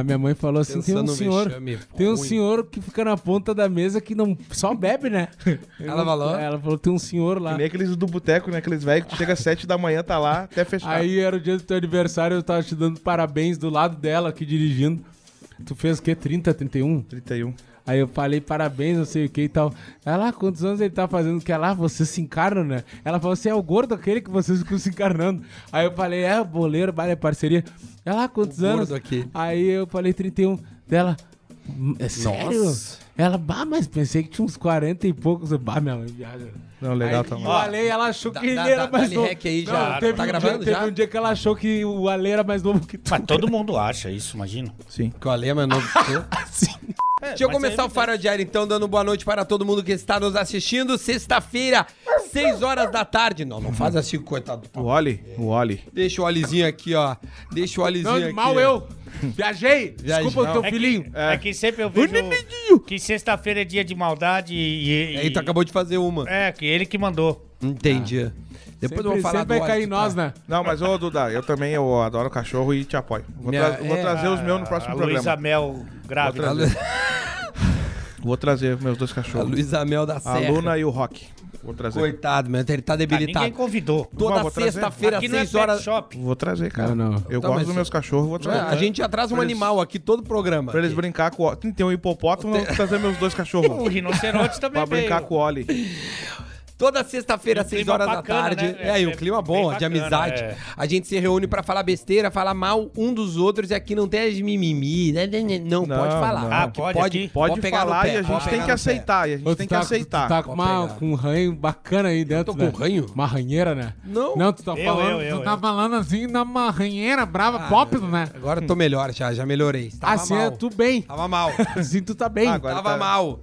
A minha mãe falou assim: tem um senhor. Tem um ruim. senhor que fica na ponta da mesa que não só bebe, né? Ela falou? Ela falou: tem um senhor lá. Que nem aqueles do boteco, né? Aqueles velhos que chega às 7 da manhã, tá lá até fechar. Aí era o dia do teu aniversário, eu tava te dando parabéns do lado dela aqui dirigindo. Tu fez o quê? 30, 31? 31. Aí eu falei parabéns, não sei o que e tal. Ela, ah, quantos anos ele tá fazendo? Que ela, ah, vocês se encarnam, né? Ela falou, você é o gordo aquele que vocês ficam se encarnando. Aí eu falei, é, boleiro, vale, é parceria. Ela, ah, quantos O gordo anos? aqui. Aí eu falei 31. Dela, "Hum, é sério? Nossa. Ela, bah, mas pensei que tinha uns 40 e poucos. Bah, minha mãe viaja. Não, legal aí, também. O Ale, ela achou que dá- ele era dá- mais novo. aí Não, já. teve Tá um gravando dia, já? Teve um dia que ela achou que o Ale era mais novo que tu. Mas todo mundo acha isso, imagina. Sim. Que o Ale é mais novo que tu. Deixa eu começar é o Faro Diário, então, dando boa noite para todo mundo que está nos assistindo. Sexta-feira, 6 horas da tarde. Não, não faz assim, coitado. O Oli, o Oli. Deixa o Olizinho aqui, ó. Deixa o Olizinho Não, aqui. mal eu. Viajei. Viajei. Desculpa o teu É filhinho. que, é que sempre eu vejo que sexta-feira é dia de maldade e... e- Aí tu acabou de fazer uma. É, que ele que mandou. Entendi. Depois eu vou Sempre- falar sempre vai cair em nós, tá? né? Não, mas ô Duda, eu também eu adoro cachorro e te apoio. Vou, Minha- tra- vou é, trazer os meus no próximo a programa. Luísa Mel grávida. Vou trazer. Vou trazer meus dois A cachorros. Luísa Mel da A Serra. Luna e o Rock. Vou trazer. Coitado, meu. Ele tá Ah, debilitado. ninguém convidou. Toda sexta-feira, Aqui não é 6 pet horas. shop. Vou trazer, cara. Não, não. Eu Tá, gosto mas- dos meus cachorros, vou trazer. A gente já traz um Pra eles- animal aqui todo programa. Pra eles brincar com o Oli. Tem um hipopótamo, eu vou trazer meus dois O cachorros. rinoceronte também pra brincar veio. com o Oli. Toda sexta-feira, um 6 clima horas da bacana, tarde. né? É, aí, um É clima bem bom, de bacana, amizade. é. A gente se reúne pra falar besteira, falar mal um dos outros e aqui não tem as mimimi. né, né, né. Não, Não, pode falar. não. Ah, Que pode pode? Pode, pegar no falar pé, e a pode gente tem que aceitar. E a gente tem que tá, aceitar. Tu tá com, Pode uma, com um ranho bacana aí dentro, tô com né? ranho? Uma ranheira, né? Não. Não, tu tá Eu, falando, eu, eu, tu tá eu. falando assim numa ranheira brava, Ah, pop, né? Agora eu tô melhor já, já melhorei. Tava Assim mal. é tu bem. Tava mal. Assim tu tá bem. Agora Tava tá- mal.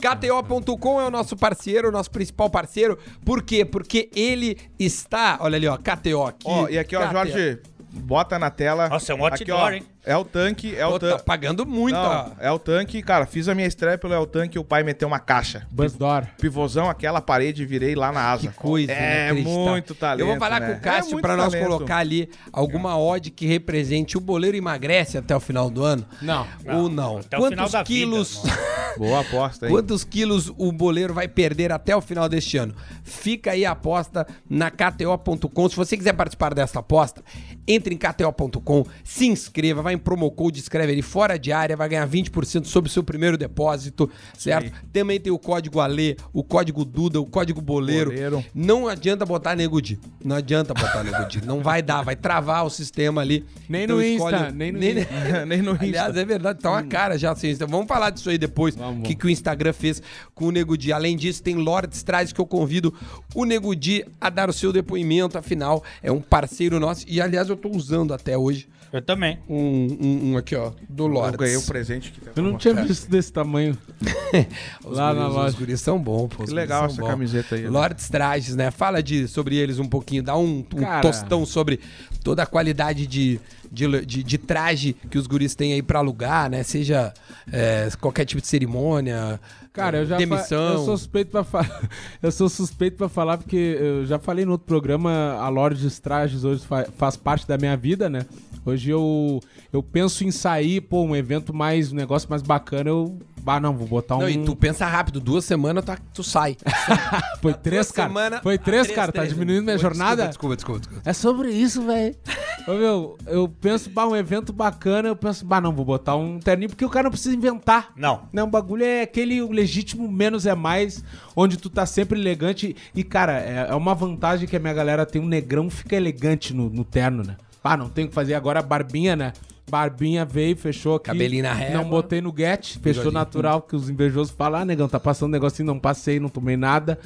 KTO.com é o nosso parceiro, o nosso principal parceiro. Por quê? Porque ele está. Olha ali, ó, KTO aqui. Ó, e aqui, ó, KTO. Jorge, bota na tela. Nossa, é um Aqui, outdoor, ó, hein? É o tanque, é o Pô, tá tanque. pagando muito, ó. Não, é o tanque, cara. Fiz a minha estreia pelo El Tanque e o pai meteu uma caixa. Buzz Door. Pivôzão, aquela parede, virei lá na asa. Que coisa, É muito talento. Eu vou falar né? com o Cássio É pra nós talento. colocar ali alguma odd que represente o boleiro emagrece até o final do ano. Não. Ou não? até o final Quantos da vida, quilos? Boa aposta, hein? Quantos quilos o boleiro vai perder até o final deste ano? Fica aí a aposta na KTO.com. Se você quiser participar dessa aposta, entre em KTO.com, se inscreva, vai em promo code, escreve ali fora de área, vai ganhar 20% sobre o seu primeiro depósito, certo? Também tem o código ALE, o código Duda, o código boleiro. Boleiro. Não adianta botar Nego Di. Não adianta botar Nego Di. Não vai dar, vai travar o sistema ali. Nem Então no escolhe- Insta, nem no Nem no Insta. Aliás, é verdade, tá uma cara já assim. Então, vamos falar disso aí depois. O que, que o Instagram fez com o Nego Di. Além disso, tem Lordes Traz que eu convido o Nego Di a dar o seu depoimento. Afinal, é um parceiro nosso. E, aliás, eu tô usando até hoje Eu também. um, um- um aqui, ó, do Eu Lordes. ganhei um presente que Eu não tinha visto desse tamanho. Os lá guris, na Os loja. guris são bons, pô. os Que legal essa bons. camiseta aí. né? Lordes Trajes, né? Fala de, sobre eles um pouquinho, dá um, um Cara. tostão sobre toda a qualidade de, de, de, de traje que os guris têm aí pra alugar, né? Seja é, qualquer tipo de cerimônia, Cara, eu já demissão. eu sou suspeito para falar. eu sou suspeito para falar porque eu já falei no outro programa, a Lorde Trajes hoje fa- faz parte da minha vida, né? Hoje eu eu penso em sair, pô, um evento mais, um negócio mais bacana, eu ah, não, vou botar um Não, e tu pensa rápido, duas semanas tu, tu sai. Foi três, Duas cara. semana- Foi três, três, cara, tá três. diminuindo minha Oi, jornada. Desculpa, desculpa, desculpa. É sobre isso, velho. Meu, eu penso, bah, um evento bacana, eu penso, bah, não, vou botar um terninho, porque o cara não precisa inventar. Não. Não, o bagulho é aquele legítimo menos é mais, onde tu tá sempre elegante. E, cara, é, é uma vantagem que a minha galera tem um negrão, fica elegante no, no terno, né? Ah, não tem o que fazer agora a barbinha, né? Barbinha veio, fechou aqui. Cabelinho na régua. Não botei no get, fechou natural, que os invejosos falam, ah, negão, tá passando um negocinho, não passei, não tomei nada.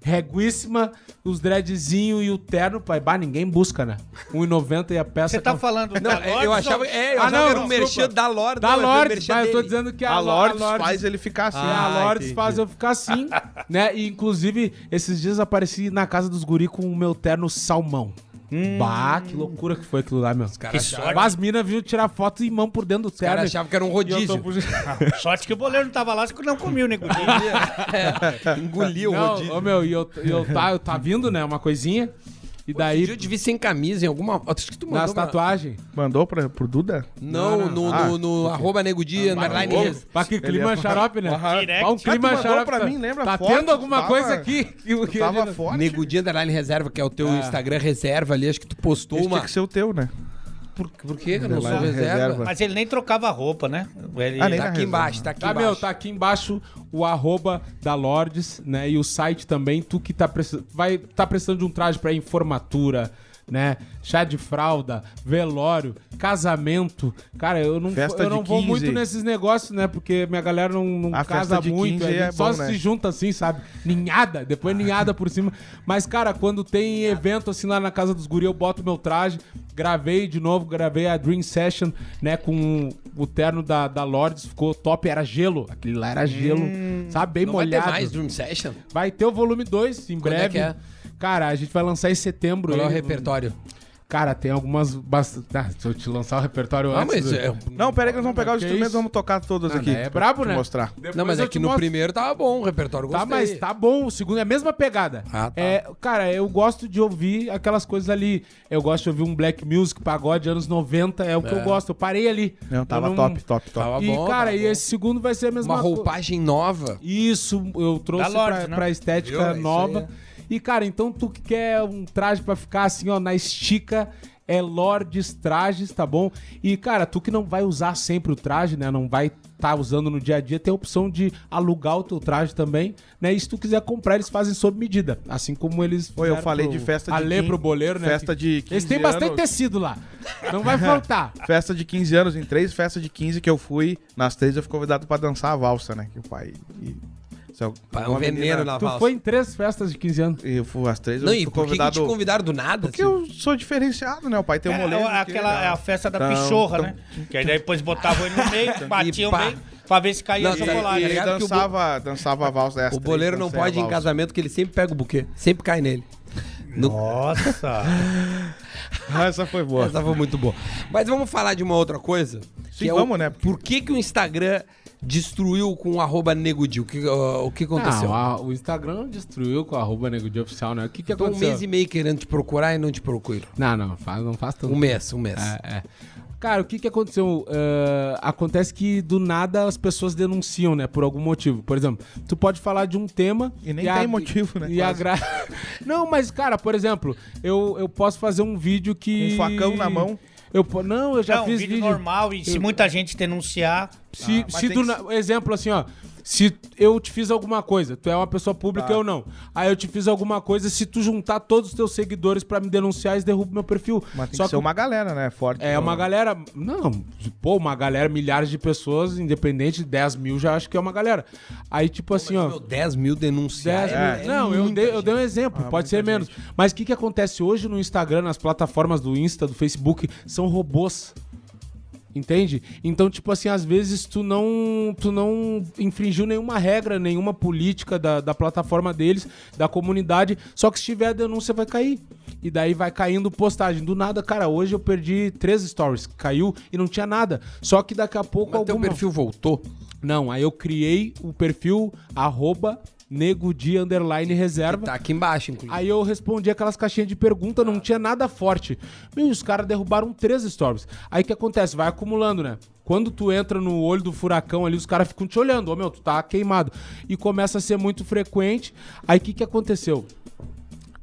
Reguíssima, os dreadzinho e o terno, pai, bah, ninguém busca, né? 1,90 e a peça... Você tá com- falando Não, da eu Lords achava, ou- é, eu Ah, achava não, que era um merchan da Lorde. Da Lordes, merchan mas eu tô dizendo que a, A Lo- Lordes a Lordes faz ele ficar assim. a Ah, Lordes entendi. faz eu ficar assim, né? E inclusive, esses dias apareci na casa dos guri com o meu terno salmão. Bah, que loucura que foi aquilo lá, meu. Cara, Que achava- sorte. As minas vinham tirar foto e mão por dentro do Os caras achavam que era um rodízio. tô- Sorte que o boleiro não tava lá, você não comia o nego Engolia o Não, rodízio. ô, meu, e eu, e eu, tá, eu tá vindo, né, uma coisinha. E daí, eu te vi sem camisa em alguma. Acho que tu mandou. nas pra- tatuagens. Mandou pra, pro Duda? Não, Não, não. no, Ah, no, no arroba nego dia, underline bom. res- Pra que clima ia- xarope, né? Direct. Um Ah, clima mandou xarope. pra mim, lembra? Tá Forte, tendo alguma tava- coisa aqui. que- que- Tava forte. Nego dia underline reserva, que é o teu Ah. Instagram reserva ali. Acho que tu postou Esse uma. tinha que ser o teu, né? Por, por que Eu não sou reserva. reserva. Mas ele nem trocava roupa, né? Ele... Ah, nem Tá aqui reserva. embaixo, tá aqui Tá, embaixo. meu, tá aqui embaixo o arroba da Lordes, né? E o site também, tu que tá precisando, vai tá precisando de um traje pra ir em formatura, né? Chá de fralda, velório, casamento. Cara, eu não, Festa eu não vou 15. muito nesses negócios, né? Porque minha galera não, não A casa festa de muito, 15 a gente é só bom, né? se junta assim, sabe? Ninhada, depois ninhada por cima. Mas, cara, quando tem evento assim lá na casa dos guri, eu boto meu traje. Gravei de novo, gravei a Dream Session, né? Com o terno da, da Lords, ficou top, era gelo. Aquele lá era gelo, sabe? Bem Não vai molhado. ter mais Dream Session? Vai ter o volume 2 em Quando é breve. que é? Cara, a gente vai lançar em setembro. Qual é o repertório? Cara, tem algumas. Bast... Ah, se eu te lançar o repertório Ah, antes. mas do- é- Não, pera aí que nós vamos pegar os instrumentos e vamos tocar todos Ah, aqui. né? É brabo, né? mostrar. Depois Não, mas é que no mostro. primeiro tava bom o repertório. Tá, Gostei. mas tá bom. O segundo é a mesma pegada. Ah, tá. É, cara, eu gosto de ouvir aquelas coisas ali. Eu gosto de ouvir um black music, pagode, anos 90. É o que eu gosto. Eu parei ali. Não, tava Eu top, top, top. Tava E, bom, cara, tava e bom. esse segundo vai ser a mesma Uma coisa. roupagem nova. Isso, eu trouxe Da Lorde, pra, né? pra estética Viu? É isso nova. aí. E, cara, então tu que quer um traje pra ficar assim, ó, na estica, é Lordes Trajes, tá bom? E, cara, tu que não vai usar sempre o traje, né? Não vai estar usando no dia a dia, tem a opção de alugar o teu traje também, né? E se tu quiser comprar, eles fazem sob medida. Assim como eles. Oi, eu falei pro de festa de 15 pro boleiro, né? festa de 15 Eles têm bastante anos. tecido lá. Não vai faltar. Festa de 15 anos, em três festas de 15 que eu fui, nas três eu fui convidado pra dançar a valsa, né? Que o pai. E, É um uma veneno na tu valsa. foi em três festas de 15 anos. Eu fui às três, eu Não, fui e por que, que convidado. te convidaram do nada? Porque assim? eu sou diferenciado, né? O pai tem um É, moleque. é aquela é a festa da Então, pichorra, então- né? Que aí depois botavam ele no meio, batiam pá. bem, pra ver se caía Não, tá- chocolate. E tá ele ligado que o dançava, dançava a valsa. é, as O boleiro não pode ir em casamento que ele sempre pega o buquê. Sempre cai nele. No- Nossa! Ah, essa foi boa. Essa foi muito boa. Mas vamos falar de uma outra coisa. Sim, é vamos, o, né? Por que, que o Instagram destruiu com o arroba negudil? O que, ó, o que aconteceu? Não, a- o Instagram destruiu com a arroba nego de oficial, né? O que que Tô um aconteceu? mês e meio querendo te procurar e não te procuro. Não, não, faz, não faz tanto. Um mês, um mês. É, é. Cara, o que que aconteceu? É, acontece que do nada as pessoas denunciam, né? Por algum motivo. Por exemplo, tu pode falar de um tema... E nem a- tem motivo, né, E a quase. gra... Não, mas, cara, por exemplo, eu, eu posso fazer um vídeo que... Um facão na mão. Eu, não, eu já Não, um fiz vídeo, vídeo... normal e se Eu- muita gente denunciar... Se, Ah, se tu, que exemplo assim, ó. Se eu te fiz alguma coisa, tu é uma pessoa pública, Tá. eu não. Aí eu te fiz alguma coisa, se tu juntar todos os teus seguidores pra me denunciar, eles derrubam meu perfil. Mas tem Só que ser uma galera, né? Forte. É uma galera. Não, pô, uma galera, milhares de pessoas, independente, 10 mil já acho que é uma galera. Aí, tipo assim, ó. Meu, 10 mil 10 denunciados. mil- É. não, eu dei, eu dei um exemplo, Ah, pode ser muita menos. Mas o que, que acontece hoje no Instagram, nas plataformas do Insta, do Facebook, são robôs. Entende? Então, tipo assim, às vezes tu não, tu não infringiu nenhuma regra, nenhuma política da, da plataforma deles, da comunidade, só que se tiver a denúncia vai cair. E daí vai caindo postagem. Do nada, cara, hoje eu perdi três stories, caiu e não tinha nada. Só que daqui a pouco Mas teu alguma... perfil voltou. Não, aí eu criei o perfil arroba nego de underline reserva. Tá aqui embaixo, inclusive. Aí eu respondi aquelas caixinhas de pergunta, não tinha nada forte. Meu, e os caras derrubaram três stories. Aí o que acontece? Vai acumulando, né? Quando tu entra no olho do furacão ali, os caras ficam te olhando. Ô, meu, tu tá queimado. E começa a ser muito frequente. Aí o que, que aconteceu?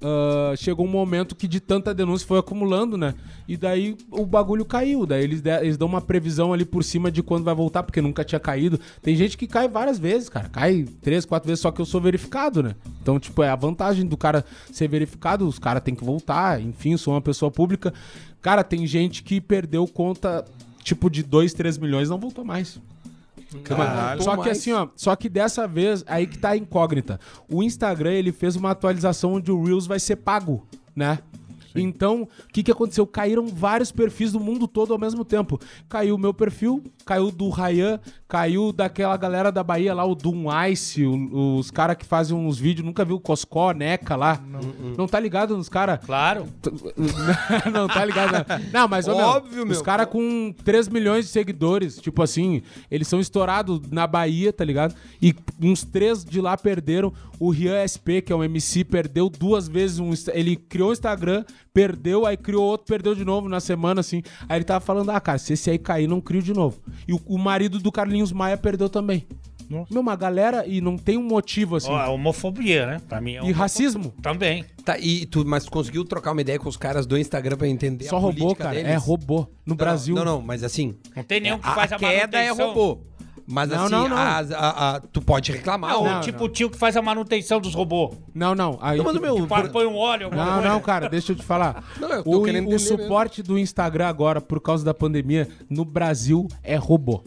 Ah, chegou um momento que de tanta denúncia foi acumulando, né? E daí o bagulho caiu. Daí eles, eles dão uma previsão ali por cima de quando vai voltar, porque nunca tinha caído. Tem gente que cai várias vezes, cara. Cai três, quatro vezes, só que eu sou verificado, né? Então, tipo, é a vantagem do cara ser verificado, os caras têm que voltar. Enfim, sou uma pessoa pública. Cara, tem gente que perdeu conta, tipo, de 2, 3 milhões não voltou mais. Caralho. Só que mais. assim, ó, só que dessa vez, aí que tá a incógnita. O Instagram, ele fez uma atualização onde o Reels vai ser pago, né? Então, o que, que aconteceu? Caíram vários perfis do mundo todo ao mesmo tempo. Caiu o meu perfil, caiu do Ryan, Caiu daquela galera da Bahia lá, o Doom Ice, o- os caras que fazem uns vídeos, nunca viu o Coscó, Neca lá. Não, tá ligado nos caras? Claro. não, tá ligado. Não, não mas ô, meu, Óbvio, meu. Os caras com 3 milhões de seguidores, tipo assim, eles são estourados na Bahia, tá ligado? E uns três de lá perderam. O Rian SP, que é um MC, perdeu duas vezes. Um, ele criou o Instagram, perdeu, aí criou outro, perdeu de novo na semana, assim. Aí ele tava falando, ah, cara, se esse aí cair, não crio de novo. E o, o marido do Carlinhos Maia perdeu também. Nossa. Meu, uma galera, e não tem um motivo, assim. Ó, a homofobia, né? Pra mim é e homofobia. racismo. Também. Tá, e tu, mas tu conseguiu trocar uma ideia com os caras do Instagram pra entender Só a robô, política cara. deles? É robô. No Não, Brasil. Não, não, mas assim... Não tem nenhum que a, faz a, a queda é manutenção. robô. Mas Não, assim, não, não. as- a- a- tu pode reclamar. Não, ou- Não, tipo o tio que faz a manutenção dos robôs. Não, não. Aí, Não, mas o meu- Que pa- põe um óleo, alguma Não, coisa. não, cara, deixa eu te falar. Não, eu tô o, querendo o entender suporte do Instagram agora, por causa da pandemia, no Brasil é robô.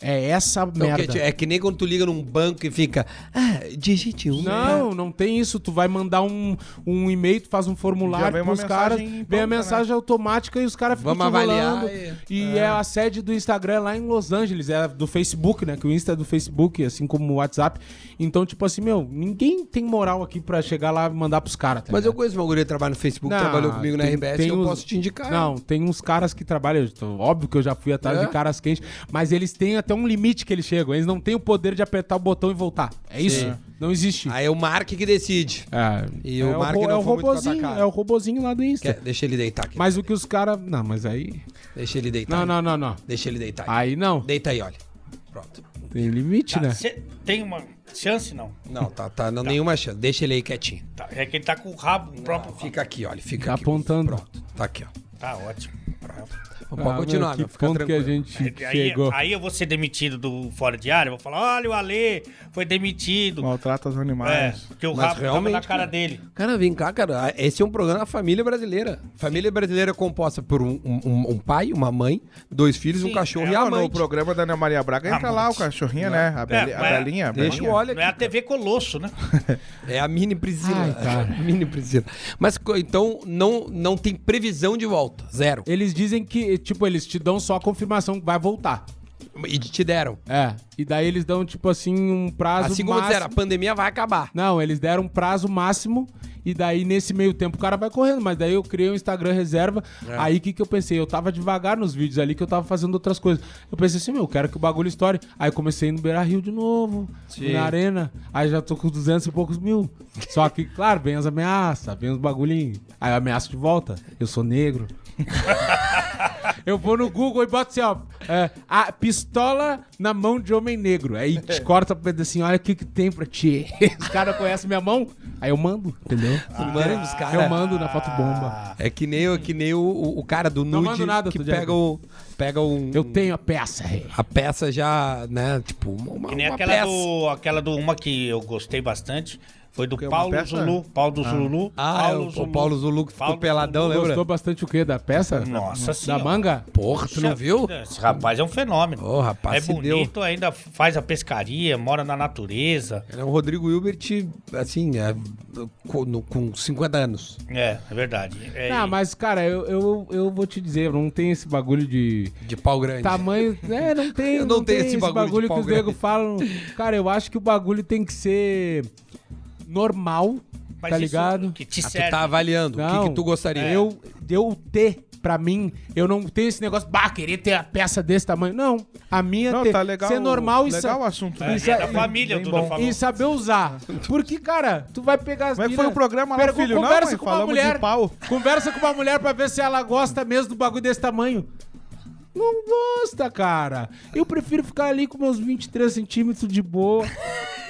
É essa Então, merda. que- é que nem quando tu liga num banco e fica. Ah, digite um. Não, não tem isso. Tu vai mandar um, um e-mail, tu faz um formulário pros caras, mensagem vem a pronta, mensagem automática e os caras ficam Vamos avaliar e- E é. a sede do Instagram é lá em Los Angeles, é do Facebook, né? Que o Insta é do Facebook, assim como o WhatsApp. Então, tipo assim, meu, ninguém tem moral aqui pra chegar lá e mandar pros caras. tá Mas eu conheço uma guria que trabalha no Facebook, Não, trabalhou comigo na tem- RBS tem e eu uns- posso te indicar. Não, tem uns caras que trabalham. Óbvio que eu já fui atrás É? de caras quentes, mas eles têm até um limite que eles chegam. Eles não têm o poder de apertar o botão e voltar. É isso? Não existe. Aí é o Mark que decide. É, E é o Mark ro- não é o robozinho, é o robozinho lá do Insta. Quer- deixa ele deitar aqui. Mas o que os caras. Não, mas aí. Deixa ele deitar. Não, não, não, não. Deixa ele deitar. aí. Aí não. Deita aí, olha. Pronto. Tem limite, Tá, né? cê tem uma chance, não? Não, tá, tá, não nenhuma chance. Deixa ele aí quietinho. Tá, é que ele tá com o rabo próprio. Fica aqui, olha. Fica Tá aqui. apontando. Pronto. Tá aqui, ó. Tá ótimo. Pode Ah, continuar, meu. Que Fica ponto que a gente Aí, chegou. aí eu vou ser demitido do Fora de Área, vou falar, olha o Ale, foi demitido. Maltrata os É, animais. porque o Mas rabo realmente, na cara cara. dele. Cara, vem cá, cara. Esse é um programa da família brasileira. Família brasileira é composta por um, um- um pai, uma mãe, dois filhos, um Sim, cachorro é, e a Ah, no mãe. programa da Ana Maria Braga entra lá o cachorrinho, né? A, Beli- a mas- Belinha. a Deixa eu olha Não é a. TV Colosso, né? É a mini Priscila. Ai, cara. A mini Priscila. Mas então não, não tem previsão de volta. Zero. Eles dizem que, tipo, eles te dão só a confirmação que vai voltar. E te deram. É. E daí eles dão, tipo assim, um prazo Assim como máximo. disseram, a pandemia vai acabar. Não, eles deram um prazo máximo e daí nesse meio tempo o cara vai correndo, mas daí eu criei um Instagram reserva. É. Aí o que que eu pensei? Eu tava devagar nos vídeos ali que eu tava fazendo outras coisas. Eu pensei assim, meu, eu quero que o bagulho estoure. Aí comecei no Beira Rio de novo, Sim. na arena. Aí já tô com 200 e poucos mil. Só que, claro, vem as ameaças, vem os bagulhinhos. Aí eu ameaço de volta. Eu sou negro. Eu vou no Google e boto assim, ó. É, a pistola na mão de homem negro. Aí te corta pra assim, olha o que, que tem pra ti. Os caras conhecem minha mão, aí eu mando, entendeu? Os caras. Eu mando na foto bomba. É que nem, o- que nem o, o- o cara do Não nude mando nada, que pega, o, pega um, Eu tenho a peça. é. a peça já, né? Tipo, uma, Que nem uma aquela peça. do, aquela do uma que eu gostei bastante. Foi do é Paulo peça? Zulu. Paulo do Zulu. Ah, é o, o Paulo Zulu que ficou Paulo peladão, Zulu. lembra? Gostou bastante o quê? Da peça? Nossa Da senhora. manga? Porra, tu não viu? Esse rapaz é um fenômeno. Ô, rapaz, é se bonito, ainda faz a pescaria, mora na natureza. Ele é um Rodrigo Hilbert, assim, é, com, no- com 50 anos. É, é verdade. É, Não, mas, cara, eu, eu, eu vou te dizer, não tem esse bagulho de De pau grande. tamanho. É, não tem. Eu não tenho esse bagulho de que os negros falam. Cara, eu acho que o bagulho tem que ser normal, mas tá ligado? Que te Ah, tu serve. tá avaliando. o que, Não, que tu gostaria? Eu, eu ter, pra mim, eu não tenho esse negócio, bah, querer ter a peça desse tamanho. Não. A minha Não, ter, tá legal. ser normal e legal o assunto. É? Isso é é- da família, bem bom. falou. e saber usar. Porque, cara, tu vai pegar as é que foi mina, o programa lá, filho? Não, Conversa mãe, com uma mulher. pau. Conversa com uma mulher pra ver se ela gosta mesmo do bagulho desse tamanho. Não gosta, cara. Eu prefiro ficar ali com meus 23 centímetros de boa.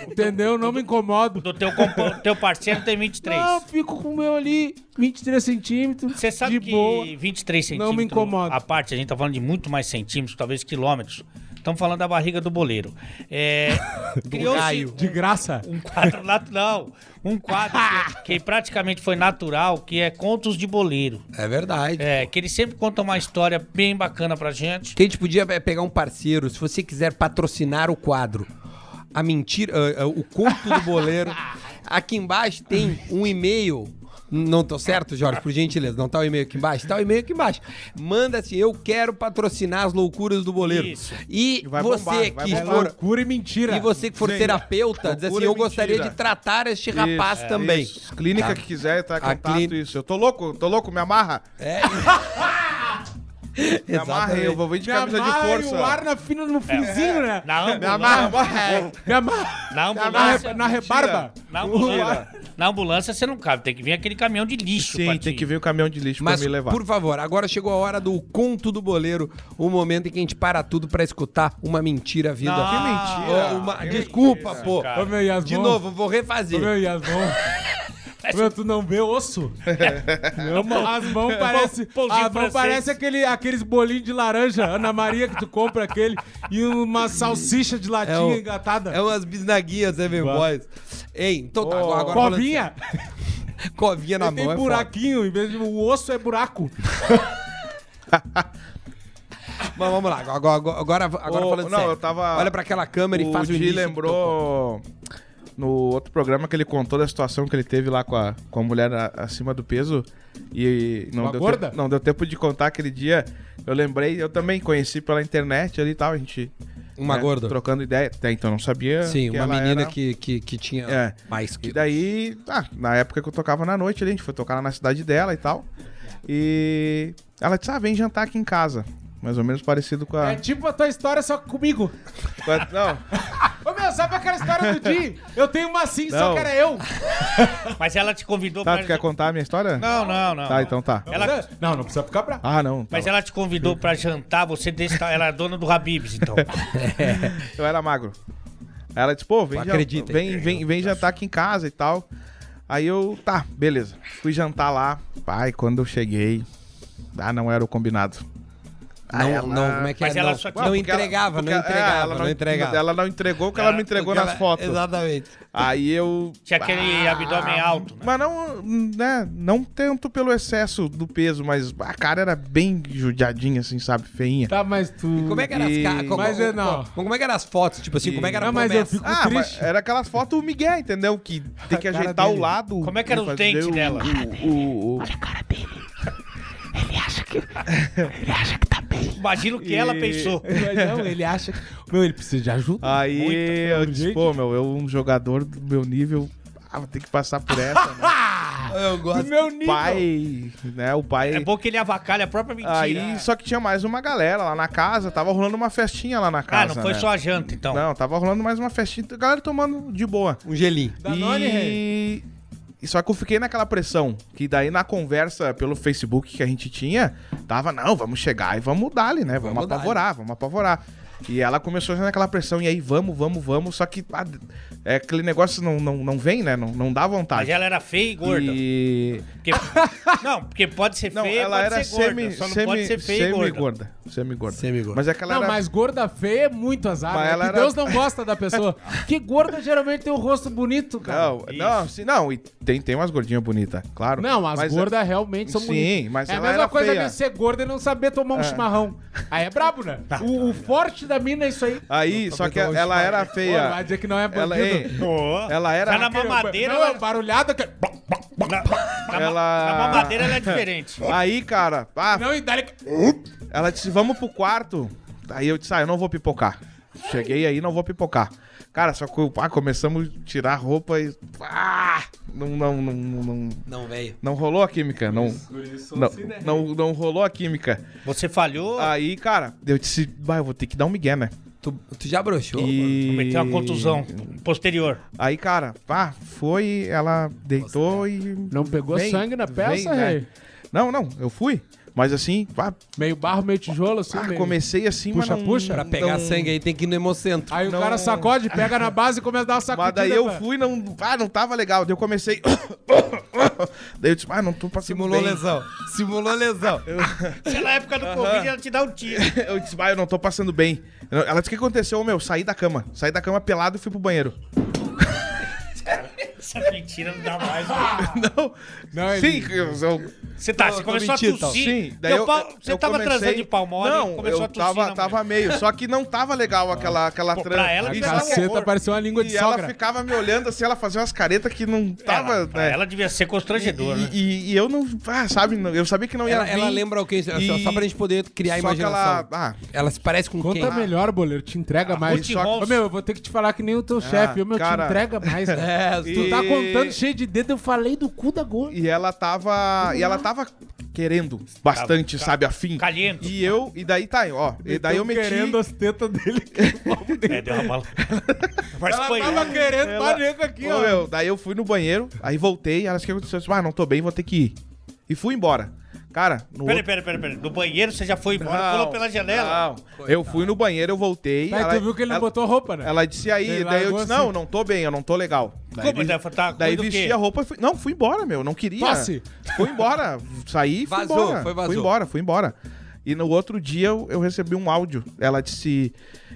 entendeu? Não me incomodo. Do teu, compa- teu parceiro tem 23. Não, fico com o meu ali, 23 centímetros. Você sabe de que boa. 23 centímetros. Não me incomoda. A parte, a gente tá falando de muito mais centímetros, talvez quilômetros. Estamos falando da barriga do boleiro. É, raio. De graça. um quadro natural. Um quadro que, que praticamente foi natural, que é Contos de Boleiro. É verdade. É, que ele sempre conta uma história bem bacana pra gente. Que a gente podia é, pegar um parceiro, se você quiser patrocinar o quadro, a mentira, ah, ah, o conto do boleiro. Aqui embaixo tem um e-mail Não tô certo, Jorge? Por gentileza, não tá o e-mail aqui embaixo? Tá o e-mail aqui embaixo. Manda assim, eu quero patrocinar as loucuras do boleiro. Isso. E vai você bombar, vai que É for... loucura e mentira. E você que for Sim. terapeuta, diz assim, eu gostaria de tratar este rapaz Isso, também. isso. Clínica Tá. que quiser, tá A contato, clínica- isso. Eu tô louco, tô louco, me amarra. É. Me amarra, eu vou vir de camisa de amarra e força. o ar na fina no finzinho, né? Na Me ambulância. amarra, amarra. Me amarra. Na ambulância. na rebarba. Na ambulância, na ambulância você não cabe, tem que vir aquele caminhão de lixo pra Sim, ti. tem que vir o caminhão de lixo Mas, pra me levar. por favor, agora chegou a hora do conto do boleiro, o momento em que a gente para tudo pra escutar uma mentira vida. Não. Que mentira. Ô, uma- Que Desculpa, mentira. pô. Ô. De novo, vou Ô, refazer. meu Yasmon. Meu, tu não vê osso? Meu, mão- as mãos parecem. mãos francês. parece aquele, aqueles bolinhos de laranja, Ana Maria, que tu compra aquele, e uma salsicha de latinha É o- engatada. É umas bisnaguinhas, Seven Bah. Boys. Ei, então tá, Ô, agora, Covinha. Covinha na Tem mão é foda. buraquinho, em vez de o osso é buraco. Mas vamos lá, agora, agora, agora, Ô, falando não, sério. eu tava- Olha pra aquela câmera e faz o início. lembrou no outro programa que ele contou da situação que ele teve lá com a, com a mulher a- acima do peso e não Com a deu, gorda? Tempo, não deu tempo de contar aquele dia. Eu lembrei, eu também conheci pela internet ali e tal, a gente Uma né, gorda. trocando ideia. Até então eu não sabia. Sim, que uma ela menina era- que, que, que tinha É. mais que... E daí, ah, na época que eu tocava na noite ali, a gente foi tocar na cidade dela e tal. E ela disse: "Ah, vem jantar aqui em casa". Mais ou menos parecido com a, É tipo a tua história, só que comigo. a- não, Ô meu, sabe aquela história do Di? Eu tenho uma só Não. que era eu. Mas ela te convidou tá, pra... tu quer contar a minha história? Não, não, não. Tá, então tá. Ela... Não, não precisa ficar bravo. Ah, não. tá Mas ela te convidou pra jantar, você desse... ela é dona do Habibs, então. Eu era magro. Aí ela disse, pô, vem, acredita, vem, vem, vem jantar aqui em casa e tal. Aí eu, tá, beleza. Fui jantar lá. Pai, quando eu cheguei, ah, não era o combinado. Não, Ah, ela- não, como é que Mas é? ela não, só não porque entregava, ela- não porque- é, entregava, ela não entregava. Ela não entregou o que ela me entregou nas ela- fotos. Exatamente. Aí eu. Tinha aquele Ah, abdômen alto, né? Mas não, né, não tanto pelo excesso do peso, mas a cara era bem judiadinha, assim, sabe? Feinha. Tá, mas tu. Como é que eram as E- caras? Como, Mas é, não. como é que eram as fotos? Tipo assim, como é que era a Não, mas eu fico Ah, mas triste. era aquelas fotos Miguel, entendeu? Que tem que A cara ajeitar o dele. lado. Como é que era e os fazer dentes o- dela? O, o, o- Imagina o que ela E- pensou. Mas não, ele acha que. Meu, ele precisa de ajuda. Aí Muita, eu disse, jeito. pô, meu, eu um jogador do meu nível, ah, vou ter que passar por essa, né? Eu Do gosto. meu nível. pai, né, o pai... É bom que ele avacalha a própria mentira. Aí, só que tinha mais uma galera lá na casa, tava rolando uma festinha lá na ah, casa, não foi né? só a janta, então. Não, tava rolando mais uma festinha, a galera tomando de boa. Um gelinho. Danone, e... e só que eu fiquei naquela pressão, que daí na conversa pelo Facebook que a gente tinha, tava, não, vamos chegar e vamos dar ali, né? Vamos, Vamos apavorar, vamos apavorar. E ela começou naquela pressão, e aí, vamos, vamos, vamos, só que ah, é, aquele negócio não, não, não vem, né? Não, não dá vontade. Mas ela era feia e gorda. E... Porque- Não, porque pode ser Não, feia, ela pode era ser gorda. semi, só não semi, pode ser feia e gorda. semi-gorda. Semi-gorda. Semi-gorda. Mas é que ela Não, era... mas gorda feia é muito azar. Mas né? ela era- Deus não gosta da pessoa. que gorda geralmente tem o rosto bonito, cara. Não, não, sim, não, e tem, tem umas gordinhas bonitas, claro. Não, as Mas é- gordas realmente são Sim, bonitas. mas é a ela mesma era coisa feia. que ser gorda e não saber tomar um chimarrão. Aí é brabo, né? O, o forte da mina é isso aí. Aí, só que tomar um ela era Pô, feia. vai dizer que não é Ela, ei, ela era. Já na mamadeira, Não, é ela, barulhada que... na, na, ma- Ela- na mamadeira ela é diferente. Aí, cara, ah, Não, e dá ela disse: vamos pro quarto. Aí eu disse: ah, eu não vou pipocar. Cheguei aí, não vou pipocar. Cara, só que ah, começamos a tirar a roupa e. Ah, não, não, não, não, não, Não, velho. não rolou a química. Não, não, não, não rolou a química. Você falhou, Aí, cara, eu disse: bah, eu vou ter que dar um migué, né? Tu, tu já broxou? E... meteu uma contusão posterior. Aí, cara, pá, foi, ela deitou e. Não pegou Vem, sangue na peça, vem, né? Não, não, eu fui. Mas assim, pá, Meio barro, meio tijolo, assim, ah, meio... comecei assim, Puxa, mas não, puxa. Pra pegar não- sangue aí tem que ir no hemocentro. Aí não- o cara sacode, pega na base e começa a dar uma sacudida. Mas daí eu pra- fui, não, ah, não tava legal. Daí eu comecei. daí eu disse, ah, não tô passando Simulou bem. lesão. Simulou lesão. Se na época do Covid ela te dá um tiro. Eu disse, ah, eu não tô passando bem. Ela disse, o que aconteceu? Meu, saí da cama. Saí da cama pelado e fui pro banheiro. Essa mentira não dá mais. né? Não, Não, sim, ele- eu, eu- Você tá, você começou mentindo, a então. tossir. sim. Daí eu, pau- você eu tava comecei- transando de pau mole Não, começou eu a tossir. tava, tava meio. Só que não tava legal aquela, aquela Pô, transa. pra ela E ser Caceta, parecia uma língua de E ela sogra. ficava me olhando assim, ela fazia umas caretas que não tava. Ela, né? ela devia ser constrangedor, e, né? e- e eu não. Ah, sabe, não- eu sabia que não ia Ela, vir. ela lembra o que? Só, E- só pra gente poder criar a que imaginação. ela. Ah, Ela se parece com Conta quem? melhor, boleiro. Te entrega mais. Só- Rons. Ô, meu, eu vou ter que te falar que nem o teu chefe. Ô, meu, te entrega mais. cara. É, Tu tá contando cheio de dedo, eu falei do cu da gorda. E ela tava. E ela tava querendo bastante, sabe, afim. Caliente. E eu. E daí tá, ó. E daí eu meti. querendo as tetas dele. É, deu uma bala. Vai Ela espanhar. tava querendo Ela- nego aqui, Ô, ó. meu, daí eu fui no banheiro, aí voltei, ela disse que aconteceu. Eu disse, ah, não tô bem, vou ter que ir. E fui embora. Cara, no Peraí, outro- peraí, peraí, peraí. No banheiro você já foi embora, Não, pulou pela janela. Não. Eu fui no banheiro, eu voltei. Mas ela, tu viu que ele não ela, botou roupa, né? ela disse aí, Ele daí eu disse, assim. não, não tô bem, eu não tô legal. Daí, Como? Daí, tá daí ruim do vesti quê? a roupa e fui. Não, fui embora, meu. Não queria. Tosse. Fui embora. Saí e fui Vazou, embora. foi vazou. Fui embora, fui embora. E no outro dia eu, eu recebi um áudio. Ela disse: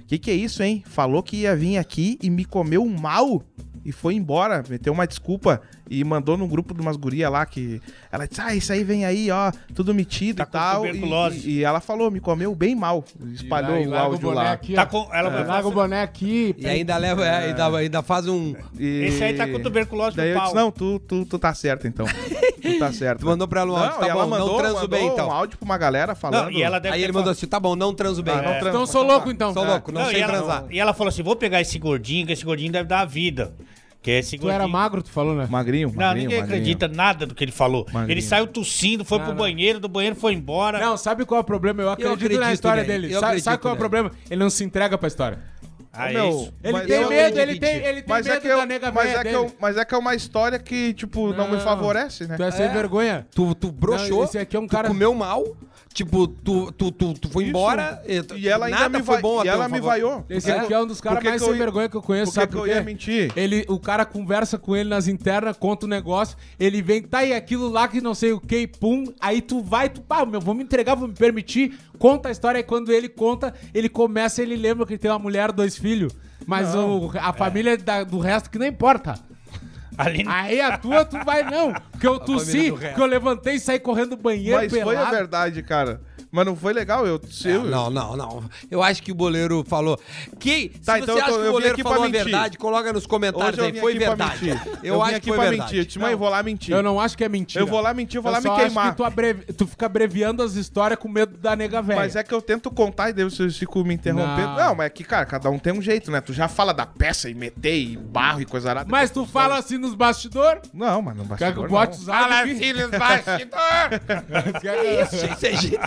Que que é isso, hein? Falou que ia vir aqui e me comeu mal. E foi embora, meteu uma desculpa e mandou no grupo de umas gurias lá que. Ela disse: Ah, isso aí vem aí, ó, tudo metido Tá e com tal. E, tuberculose. e ela falou: Me comeu bem mal. Espalhou E o larga áudio boné lá. Aqui, Tá com, ela vai Larga o boné aqui. E ainda leva, é, ainda, ainda faz um. E- Esse aí tá com tuberculose Daí no eu pau. disse: Não, tu, tu, tu tá certo então. tu tá certo. Tu mandou pra ela um áudio, Não, tá e ela bom, mandou, não transo mandou bem então. um áudio pra uma galera falando. Não, e ela deve Aí ele mandou assim, tá bom, não transo bem. Ah, não É. transo. Então sou louco, então. Sou louco, não, sei e, transar. e ela falou assim: vou pegar esse gordinho, que esse gordinho deve dar a vida. Que esse Tu gordinho. era magro, tu falou, né? Magrinho, Não, magrinho, ninguém magrinho. acredita nada do que ele falou. Magrinho. Ele saiu tossindo, foi Não, pro não. banheiro, do banheiro foi embora. Não, sabe qual é o problema? Eu acredito, acredito na história dele. eu Sabe, acredito sabe qual é o problema? Ele não se entrega pra história. Ah, é Meu, isso. Ele tem eu medo, ele tem, ele tem Mas medo é, que eu, da nega mas, velha é que eu, mas é que é uma história que, tipo, não, me Não. favorece, né? Tu é sem vergonha. Tu, tu broxou, Não, esse aqui é um tu cara- comeu mal, tipo, tu, tu, tu, tu foi Isso. embora e, tu- E ela ainda nada me, foi bom e ela me vaiou. Esse É? aqui é um dos caras mais sem ia- vergonha que eu conheço, Por que sabe que eu ia mentir? Ele, o cara conversa com ele nas internas, conta o negócio, ele vem, tá aí aquilo lá que não sei o que, pum, aí tu vai, tu, pá, meu, vou me entregar, vou me permitir, conta a história, e quando ele conta, ele começa, ele lembra que ele tem uma mulher, dois filhos, mas o- a família da- do resto que não importa. Ali Aí a tua, tu vai, não, porque eu tossi, que eu levantei e saí correndo do banheiro Mas foi a pelado. verdade, cara. Mas não foi legal, eu... Eu não, não, não. Eu acho que o boleiro falou. Que, se Tá, você então eu tô- acha eu que vim o goleiro aqui falou pra a mentir. verdade, coloca nos comentários Hoje eu aí. vim Foi aqui pra verdade. mentir. Eu, vim acho aqui que foi pra verdade. mentir. Eu disse, mãe, vou lá mentir. Eu não acho que é mentira. Eu vou lá mentir, eu vou lá me só queimar. Acho que tu, abrevi- tu fica abreviando as histórias com medo da nega velha. Mas é que eu tento contar e daí vocês ficam me interrompendo. Não. Não. mas é que, cara, cada um tem um jeito, né? Tu já fala da peça e meter e barro e coisa arada. Mas tu fala assim nos bastidores, Não, mas não eu bote os áudios aqui? nos bastidores! Isso é gente.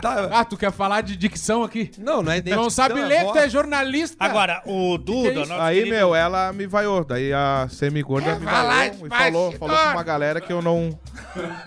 Tá. Ah, tu quer falar de dicção aqui? Não, não é nem Não dicção, sabe é ler, tu é jornalista. Agora, o Duda, Que isso? nosso Aí, querido- meu, ela me vaiou. Daí a semi-gorda me vaiou e falou, bastidor. falou pra uma galera que eu não...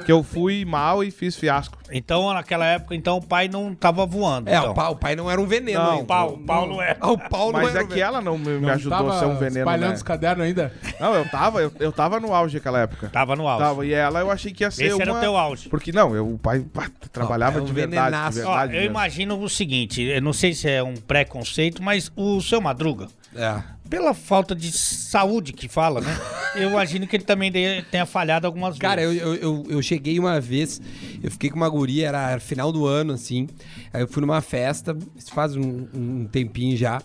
Que eu fui mal e fiz fiasco. Então, naquela época, então, o pai não tava voando. É, então. o pai, o pai não era um veneno Não, ainda. O pau, o pau não é. Ah, o pau não Mas era é um que veneno. ela não me, me Não ajudou tava a ser um veneno, espalhando né? os cadernos ainda? Não, eu tava, eu, eu tava no auge naquela época. Tava no auge. Tava, e ela eu achei que ia ser Esse uma... era o teu auge. Porque, não, eu, o pai pá, trabalhava é um de verdade, de Ó, verdade eu mesmo. imagino o seguinte, eu não sei se é um preconceito, mas o seu Madruga, É. pela falta de saúde que fala, né? eu imagino que ele também tenha falhado algumas Cara, eu, vezes. eu, eu, eu cheguei uma vez, eu fiquei com uma guria, era, era final do ano, assim. Aí eu fui numa festa, isso faz um, um tempinho já.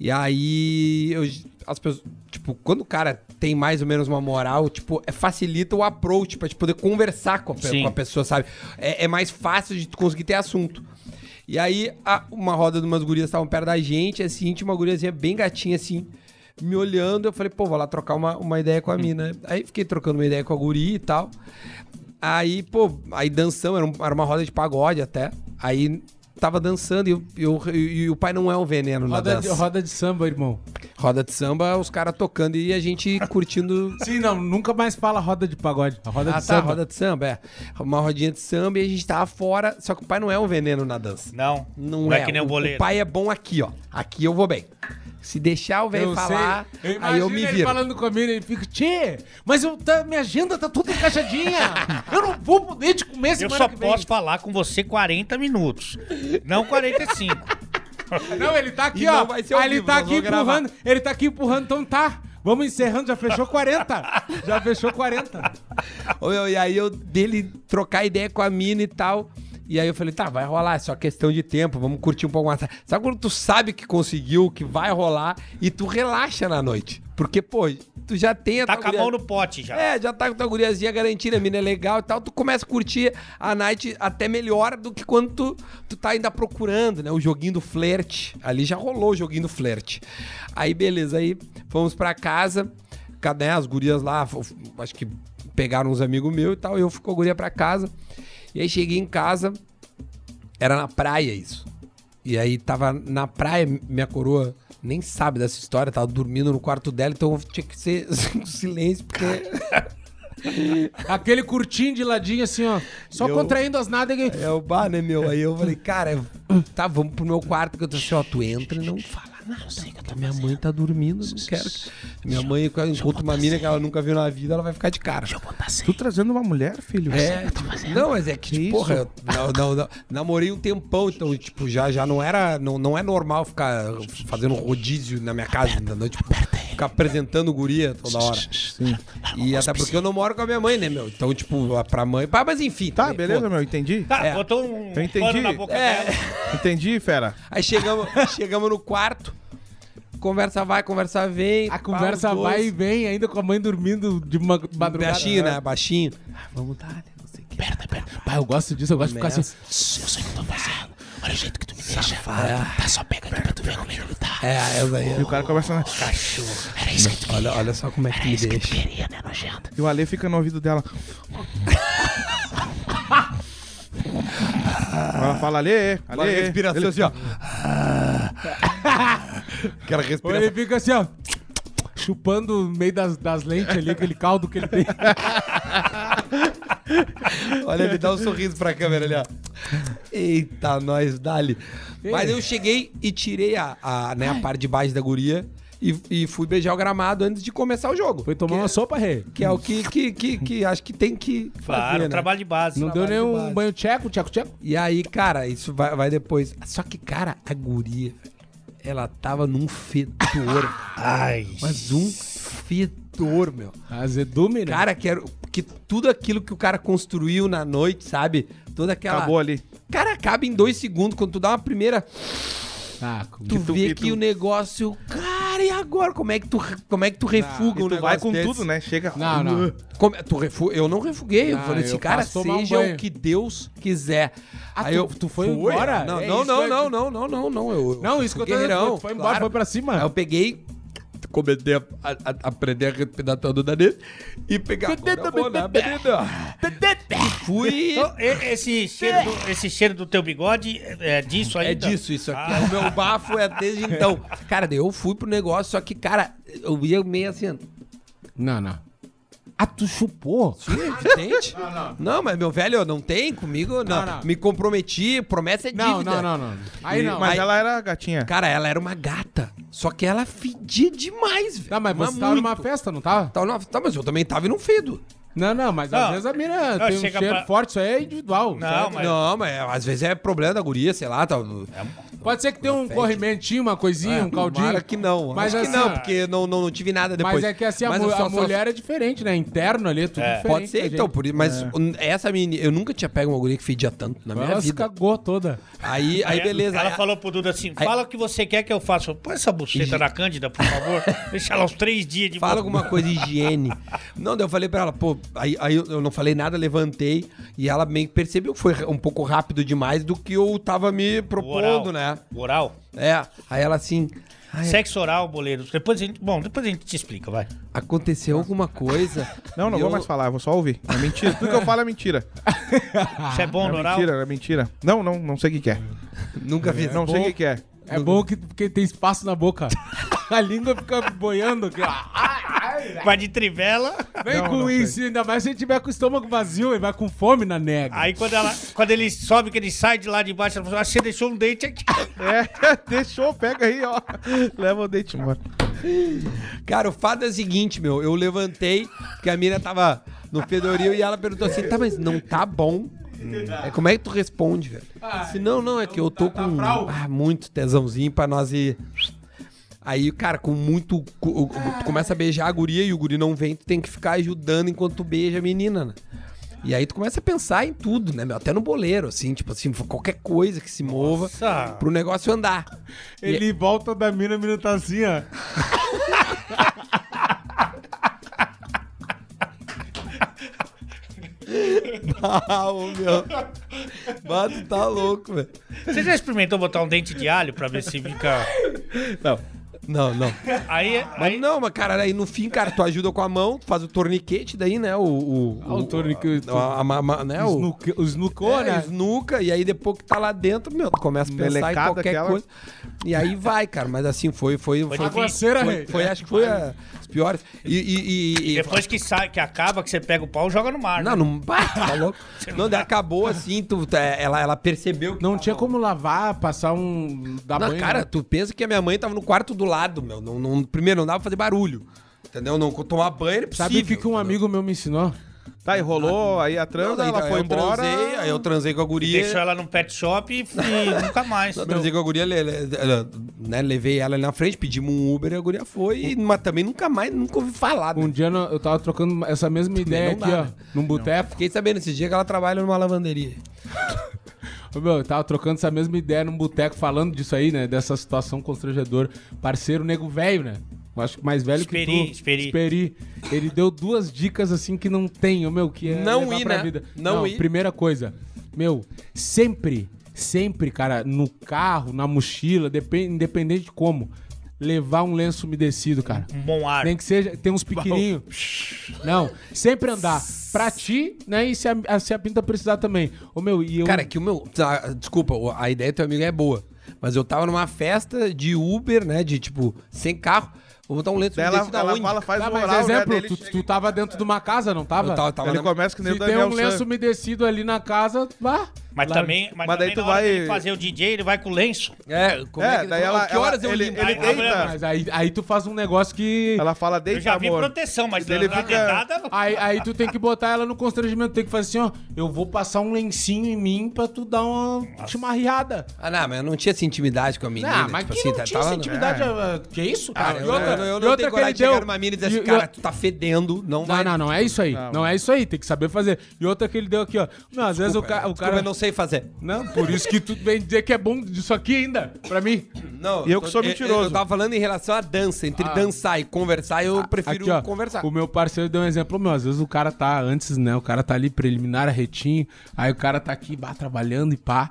E aí, eu, as pessoas, tipo, quando o cara tem mais ou menos uma moral, tipo, é, facilita o approach pra te poder conversar com a, pe- com a pessoa, sabe? É, é mais fácil de conseguir ter assunto. E aí, a- uma roda de umas gurias estavam perto da gente, assim, tinha uma guriazinha bem gatinha, assim, me olhando. Eu falei, pô, vou lá trocar uma, uma ideia com a mina. Aí fiquei trocando uma ideia com a guria e tal. Aí, pô, aí dançamos, era, um- era uma roda de pagode até. Aí tava dançando e, eu- eu- e- e o pai não é um veneno na Roda de, dança. roda de samba, irmão. Roda de samba, os caras tocando e a gente curtindo. Sim, não, nunca mais fala roda de pagode. A roda Ah, de tá, samba. roda de samba, é. Uma rodinha de samba e a gente tava fora. Só que o pai não é um veneno na dança. Não, Não, não é. é que nem o boleiro. O pai é bom aqui, ó. Aqui eu vou bem. Se deixar o velho Eu falar, sei. Eu aí eu me ele viro. falando comigo, ele fica, tchê, mas eu, tá, minha agenda tá toda encaixadinha. eu não vou poder te comer Eu semana só que vem. posso falar com você 40 minutos, não 45. Não, ele tá aqui, E ó. ser Aí ele vivo, tá aqui empurrando. Ele tá aqui empurrando, então tá. Vamos encerrando, já fechou 40. Já fechou 40. Ô, meu, E aí eu dele trocar ideia com a mina e tal. E aí eu falei, tá, vai rolar, é só questão de tempo, vamos curtir um pouco mais. Sabe quando tu sabe que conseguiu, que vai rolar, e tu relaxa na noite? Porque, pô, tu já tem a Tá com a mão no pote já. É, já tá com tua guriazinha garantida, a mina é legal e tal, tu começa a curtir a night até melhor do que quando tu, tu tá ainda procurando, né? O joguinho do flerte. Ali já rolou o joguinho do flerte. Aí, beleza, aí fomos pra casa, cadê as gurias lá, acho que pegaram uns amigos meus e tal, eu a guria pra casa. E aí cheguei em casa, era na praia isso. E aí tava na praia, minha coroa nem sabe dessa história, tava dormindo no quarto dela, então tinha que ser silêncio, porque. Aquele curtinho de ladinho assim, ó. Só Eu- contraindo as nádegas. É o bar, né, meu? Aí eu falei, cara, tá, vamos pro meu quarto, que eu tô assim, ó, tu entra e não fala nada. porque minha mãe tá dormindo, não quero. que- Minha mãe, enquanto uma mina que ela nunca viu na vida, ela vai ficar de cara. Tu trazendo uma mulher, filho? É, não, mas é que, tipo, porra, eu não, não, não, namorei um tempão, então, tipo, já, já não era, não, não é normal ficar fazendo rodízio na minha casa, entendeu? Tipo, ficar apresentando guria toda hora. Sim. E até porque eu não moro com a minha mãe, né, meu? Então, tipo, pra mãe, pá, mas enfim. Tá, também, beleza, foda. meu, entendi. Tá, É. botou um Eu entendi. pano na boca É. dela. Entendi, fera. Aí chegamos, chegamos no quarto, conversa vai, conversa vem. A pá, conversa os vai e vem, ainda com a mãe dormindo de ma- madrugada. Baixinho, né? Baixinho. Ah, vamos dar, né? Não sei o que. Perna, perna. Pai, eu gosto disso, eu gosto de ficar assim. Eu sei o que eu tô fazendo. Olha o jeito que tu me deixa. Safado. Tá só pega aqui pra tu ver como é que ele tá. É, essa aí. E o cara conversa na... Era isso que tu Olha, olha só como é que me deixa. queria, né, nojento? E o Ale fica no ouvido dela. Ela fala, Ale, Ale. respiração Ele- assim, ó. Aquela Ou ele respiração. fica assim, ó. Chupando no meio das, das lentes ali, aquele caldo que ele tem. Olha, ele dá um sorriso pra câmera ali, ó. Eita, nós, dali. Mas eu cheguei e tirei a, a, né, a parte de baixo da guria e, e fui beijar o gramado antes de começar o jogo. Foi tomar uma sopa, rei. Que é o que, que, que, que acho que tem que Claro, fazer, né? trabalho de base. Não deu trabalho de um base. banho tcheco, tcheco, tcheco. E aí, cara, isso vai, vai depois. Só que, cara, a guria, ela tava num fedor. Ai. mas um fedor, meu. Azedume, né? Cara, que, era, que tudo aquilo que o cara construiu na noite, sabe? Toda aquela. Acabou ali. Cara, acaba em dois segundos. Quando tu dá uma primeira. Ah, Tu tu- vê que que, tu- o negócio. Cara, e agora? Como é que tu, como é que tu refuga E um tu negócio vai com desse? tudo, né? Chega. Não, não. Como, tu refu... Eu não refuguei. eu Ah, falei assim, eu cara, um seja banho. o que Deus quiser. Ah, Aí tu- eu, tu foi embora? Não, É não, não, que eu- não, não, não, não, não. Eu, eu Não, isso que eu tô dizendo. Foi embora, foi pra cima. Aí eu peguei, comecei a, a, a aprender a respirar todo dele e pegar. Agora eu vou, né? E fui. Então, e- esse, cheiro do, esse cheiro do teu bigode é disso aí? É disso, isso aqui. O meu bafo é desde então. Cara, daí eu fui pro negócio, só que, cara, eu ia meio assim. Não, não. Ah, tu chupou? Sim, evidente. Não, mas meu velho, não tem comigo, não. Não, não. Me comprometi, promessa é dívida. Não, não, não, não. Aí não. Mas Aí- ela era gatinha. Cara, ela era uma gata. Só que ela fedia demais, velho. Tá, mas você tava numa festa, não tava? Tava numa- Tá, mas eu também tava e não fedo. Não, não, mas Não. às vezes a mina Não, tem um cheiro pra- forte, isso aí é individual. Não, mas- Não, mas é, às vezes é problema da guria, sei lá. Tá, Pode ser que tenha um fede. corrimentinho, uma coisinha, um caldinho. Tomara que não. Mas Acho assim, que não, porque não, não, não tive nada depois. Mas é que assim, a, mu- só- a só- mulher é diferente, né? Interno ali, é tudo É. diferente. Pode ser, da então, por isso. Mas essa menina, eu nunca tinha pego uma guria que fedia tanto na minha Ela se vida. cagou toda. Aí, aí beleza. Ela aí- falou pro Duda assim: Aí- fala o que você quer que eu faça. Põe essa buceta na Cândida, por favor. Deixa ela uns três dias de Fala alguma coisa de higiene. Não, daí eu falei pra ela, pô, aí, aí eu não falei nada, levantei e ela meio que percebeu que foi um pouco rápido demais do que eu tava me propondo, Oral. Oral. É, aí ela assim, ai, Sexo oral, boleiro. Depois a gente, bom, depois a gente te explica, vai. aconteceu alguma coisa. Não, não E vou eu- mais falar, vou só ouvir. É mentira. Tudo que eu falo é mentira. Isso é bom É no oral? mentira, é mentira. Não, não, não sei o que, que é. Nunca vi. Não sei o que, que é. É bom que, porque tem espaço na boca. A língua fica boiando aqui, ó. Vai de trivela. Vem Não, com não isso, ainda mais se ele tiver com o estômago vazio e vai com fome na nega. Aí quando, ela, quando ele sobe, que ele sai de lá de baixo, ela fala: ah, você deixou um dente aqui. É, deixou, pega aí, ó. Leva o dente embora. Cara, o fato é o seguinte, meu, eu levantei, porque a mina tava no fedoril e ela perguntou assim, tá, mas não tá bom? É, como é que tu responde, velho? Se não, não, é que eu tô com ah, muito tesãozinho pra nós ir... Aí, cara, com muito. Tu começa a beijar a guria e o guri não vem, tu tem que ficar ajudando enquanto tu beija a menina, né? E aí tu começa a pensar em tudo, né, meu? Até no boleiro, assim, tipo assim, qualquer coisa que se mova Nossa. pro negócio andar. Ele volta da mina, a mina tá assim, ó. Ah, ô meu. Bato tá louco, velho. Você já experimentou botar um dente de alho pra ver se fica. Não. Não, não. Aí. Mas aí não, mas cara, aí no fim, cara, tu ajuda com a mão, tu faz o torniquete daí, né? O. o, Ah, o torniquete. a- a- a- né, o, Snuke- O snucou, é, né? Snuca, e aí depois que tá lá dentro, meu, tu começa a pensar em qualquer aquela. coisa. E aí vai, cara, mas assim, foi. Foi, foi, Foi foi, foi, foi- acho que foi a- as piores. E. e, e- e- Depois que sai, que acaba, que você pega o pau, joga no mar. não, né? não. Tá louco. Não, daí acabou assim, tu, tu- ela, ela percebeu que. Não tinha como lavar, passar um. Dar Não, banho. cara, né? tu pensa que a minha mãe tava no quarto do lado, meu. Não, não- primeiro, não dava pra fazer barulho. Entendeu? Não tomar banho é possível. Sabe o que, que um amigo meu me ensinou? Tá, e rolou aí a transa, ela foi eu embora. Transei, aí eu transei com a guria. Deixou ela num pet shop e, e nunca mais. Eu transei com a guria, le- le- le- né, levei ela ali na frente, pedimos um Uber e a guria foi, e- mas também nunca mais, nunca ouvi falar. né? Um dia eu tava trocando essa mesma ideia não aqui, dá, ó, né? num boteco. Fiquei sabendo esse dia que ela trabalha numa lavanderia. Ô, Meu, eu tava trocando essa mesma ideia num boteco falando disso aí, né? Dessa situação constrangedora. Parceiro nego velho, né? Eu acho que mais velho Esperi, que tu. esperi. Esperi. Ele deu duas dicas assim que não tem, ô, meu, que é Não levar ir, pra né? vida. Não ir. Primeira coisa, meu, sempre, sempre, cara, no carro, na mochila, depen- independente de como, levar um lenço umedecido, cara. Um bom ar. Nem que seja, tem uns pequenininhos. Não, sempre andar pra ti, né? E se a, se a pinta precisar também. Ô, meu, e eu. Cara, que o meu. tá, desculpa, a ideia do teu amigo é boa. Mas eu tava numa festa de Uber, né? De tipo, sem carro. Vou botar um lenço Daí ela, umedecido ela aonde? fala, faz Tá, o mas oral, exemplo, né, tu, tu tava dentro de uma casa, não tava? Eu tava, tava Ele na- começa que nem o Se tem um lenço umedecido ali na casa, vá. Mas Larga. também, mas, Mas daí também tu vai- fazer o DJ, ele vai com o lenço. É, como É, é, que ele daí ela- que horas ela- eu ele- limpo? ele Aí, deita. Mas aí, aí tu faz um negócio que. Ela fala, Eu deita, já vi amor. proteção, mas Ele fica- dedada... Aí, aí tu tem que botar ela no constrangimento. Tem que fazer assim, ó. Eu vou passar um lencinho em mim pra tu dar uma, uma riada. Ah, não, mas eu não tinha essa intimidade com a menina. Não, mas tipo que assim, não tá- tinha essa intimidade. ah, Que isso, cara? Cara, E eu, outra- eu, eu não outra tenho que coragem ele de chegar deu- numa mina e dizer assim, cara, tu tá fedendo, não vai. Não, não, não é isso aí. Não, é isso aí. Tem que saber fazer. E outra que ele deu aqui, ó. Não, às vezes o, ca- o Desculpa, cara. eu não sei fazer. Não, por isso que tu vem dizer que é bom disso aqui ainda, pra mim. Não, E eu que sou Eu, mentiroso. eu tava falando em relação à dança. Entre Ah. dançar e conversar, eu prefiro Aqui, ó, conversar. O meu parceiro deu um exemplo meu. Às vezes o cara tá antes, né? O cara tá ali preliminar, retinho. Aí o cara tá aqui, bah, trabalhando e pá.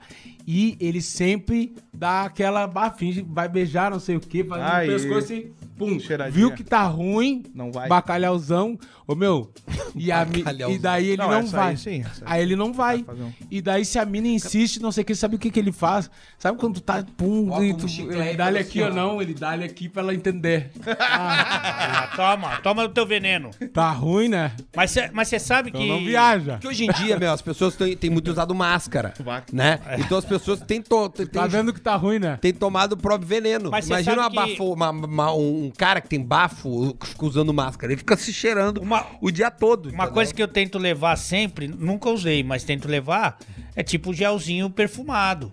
E ele sempre dá aquela, bah, finge, vai beijar, não sei o quê, faz Ai, um pescoço assim, pum. cheiradinha. Viu que tá ruim, Não vai. bacalhauzão. Ô meu, e, a e daí ele Não, não, vai. aí sim, aí ele não vai. fazer um- E daí se a mina insiste, não sei o que, sabe o que que ele faz? Sabe quando tu tá, pum, Bota e um tu, chiclete ele dá-lhe aqui ou não, ele dá-lhe aqui pra ela entender. Ah, toma, toma o teu veneno. Tá ruim, né? Mas você mas sabe Então que... não viaja. Porque hoje em dia, meu, as pessoas têm, têm muito usado máscara, né? Então as pessoas têm, to, têm, Tá vendo que tá ruim, né? têm tomado o próprio veneno. Mas Imagina uma sabe que- bafo, uma- uma- um cara que tem bafo fica usando máscara. Ele fica se cheirando Uma- o dia todo. Uma entendeu? coisa que eu tento levar sempre, nunca usei, mas tento levar, é tipo gelzinho perfumado.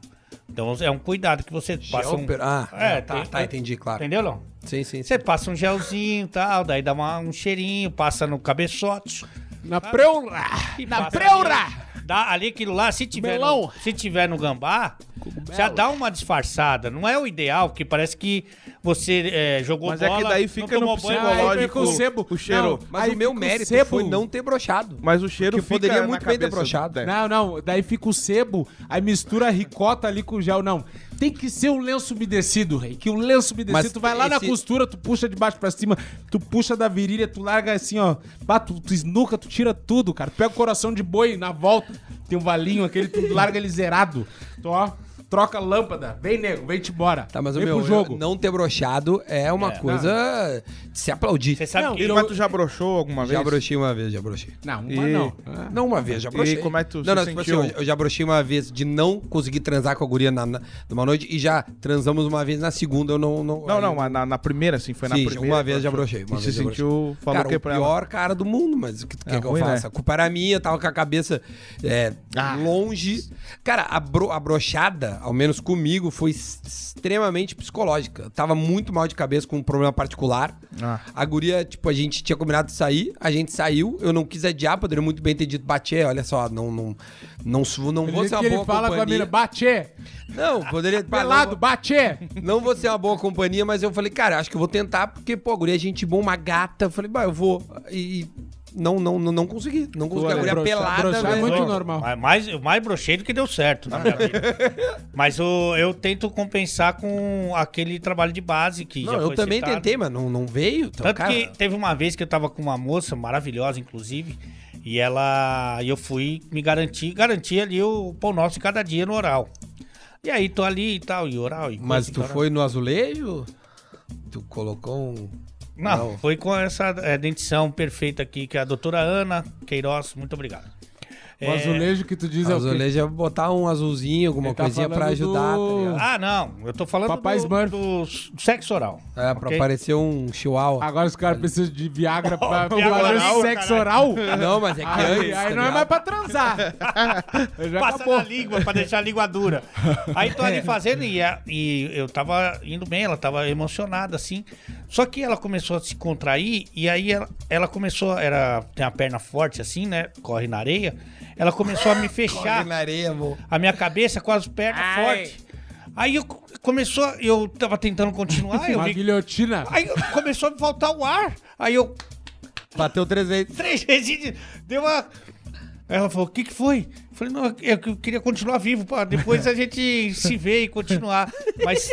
Então é um cuidado que você passa um... per- ah, é, tá, tem- tá, entendi, claro. Entendeu, não? Sim, sim, sim. Você passa um gelzinho e tal, daí dá uma- um cheirinho, passa no cabeçote. Na preura! Na preura! Ali. Dá ali aquilo lá, se tiver, Melão. no, se tiver no gambá, já dá uma disfarçada. Não é o ideal, porque parece que você é, jogou Mas é bola, que daí fica no psicológico. O sebo. o cheiro. Não, Mas aí o meu mérito sebo. foi não ter brochado. Mas o cheiro Que fica poderia na muito bem ter cabeça broxado. do- Não, não, daí fica o sebo, aí mistura a ricota ali com o gel. Não, tem que ser o lenço umedecido, rei. Que o lenço umedecido, Mas tu vai lá na esse- costura, tu puxa de baixo pra cima, tu puxa da virilha, tu larga assim, ó. Bah, tu, tu esnuca, tu tira tudo, cara. Pega o coração de boi na volta, tem um valinho aquele, tu larga ele zerado. Tu, ó, troca a lâmpada. Vem, nego, vem-te embora. Tá, mas o vem meu pro jogo. não ter brochado é uma É. coisa de se aplaudir. Você sabe Não, que... E Mas tu já broxou alguma vez? Já brochei uma vez, já brochei. Não, uma E- não. Não, uma vez, já brochei. como é que tu não, se não, tipo sentiu? assim, eu, eu já brochei uma vez de não conseguir transar com a guria na, na- numa noite e já transamos uma vez na segunda, eu não... Não, Não, aí- não, mas na, na primeira, assim, foi na Sim, primeira. uma vez já brochei, uma e se vez já sentiu, falou cara, o que o pra ela? pior cara do mundo, mas o que tu É quer que eu né? faça? A culpa era minha, eu tava com a cabeça é, Ah. longe. Cara, a, bro, a brochada, ao menos comigo, foi extremamente psicológica. Eu tava muito mal de cabeça com um problema particular. Ah. A guria, tipo, a gente tinha combinado de sair, a gente saiu, eu não quis adiar, poderia muito bem ter dito, bater, olha só, não, não, não, su- não vou ser uma que ele boa fala com a companhia. mina, bate, Não, poderia... pelado, bate. Não vou ser uma boa companhia, mas eu falei, cara, acho que eu vou tentar, porque, pô, a guria é gente boa, uma gata. Eu falei, bah, eu vou. E não, não, não, não consegui. Não consegui. A guria broxar- pelada, broxar é velho. muito Não, normal. mas Mais, o mais broxeiro que deu certo na minha vida. Mas o, eu tento compensar com aquele trabalho de base que Não, já eu foi também citado. tentei, mas não, não veio. Então, Tanto cara, que teve uma vez que eu tava com uma moça maravilhosa, inclusive, e ela. e eu fui me garantir, garantir ali o pão nosso de cada dia no oral. E aí tô ali e tal, e oral. E Mas tu tal. foi no azulejo? Tu colocou um. Não, Não. foi com essa é, dentição perfeita aqui, que é a doutora Ana Queiroz. Muito obrigado. O azulejo que tu diz é o azulejo é botar um azulzinho, alguma tá coisinha pra ajudar, do- tá? Ah, não. Eu tô falando Papai do, Smurf. do sexo oral. É, pra ok? parecer um chihuahua. Agora os caras precisam de Viagra pra pra Viagra oral, sexo oral. Não, mas é que Aí, antes, aí tá não é mais pra transar. Já Passa acabou. na língua pra deixar a língua dura. Aí tô ali fazendo e, a- e eu tava indo bem, ela tava emocionada assim. Só que ela começou a se contrair e aí ela, ela começou, era, tem a perna forte assim, né? Corre na areia. Ela começou a me fechar Corre na areia, amor. a minha cabeça com as pernas Ai. fortes. Aí eu começou, eu tava tentando continuar, eu Uma vi, guilhotina. aí começou a me faltar o ar. Aí eu Bateu três vezes. três vezes deu uma Aí ela falou: "O que que foi?" Eu falei: "Não, que eu queria continuar vivo, pá. depois a gente se vê e continuar". Mas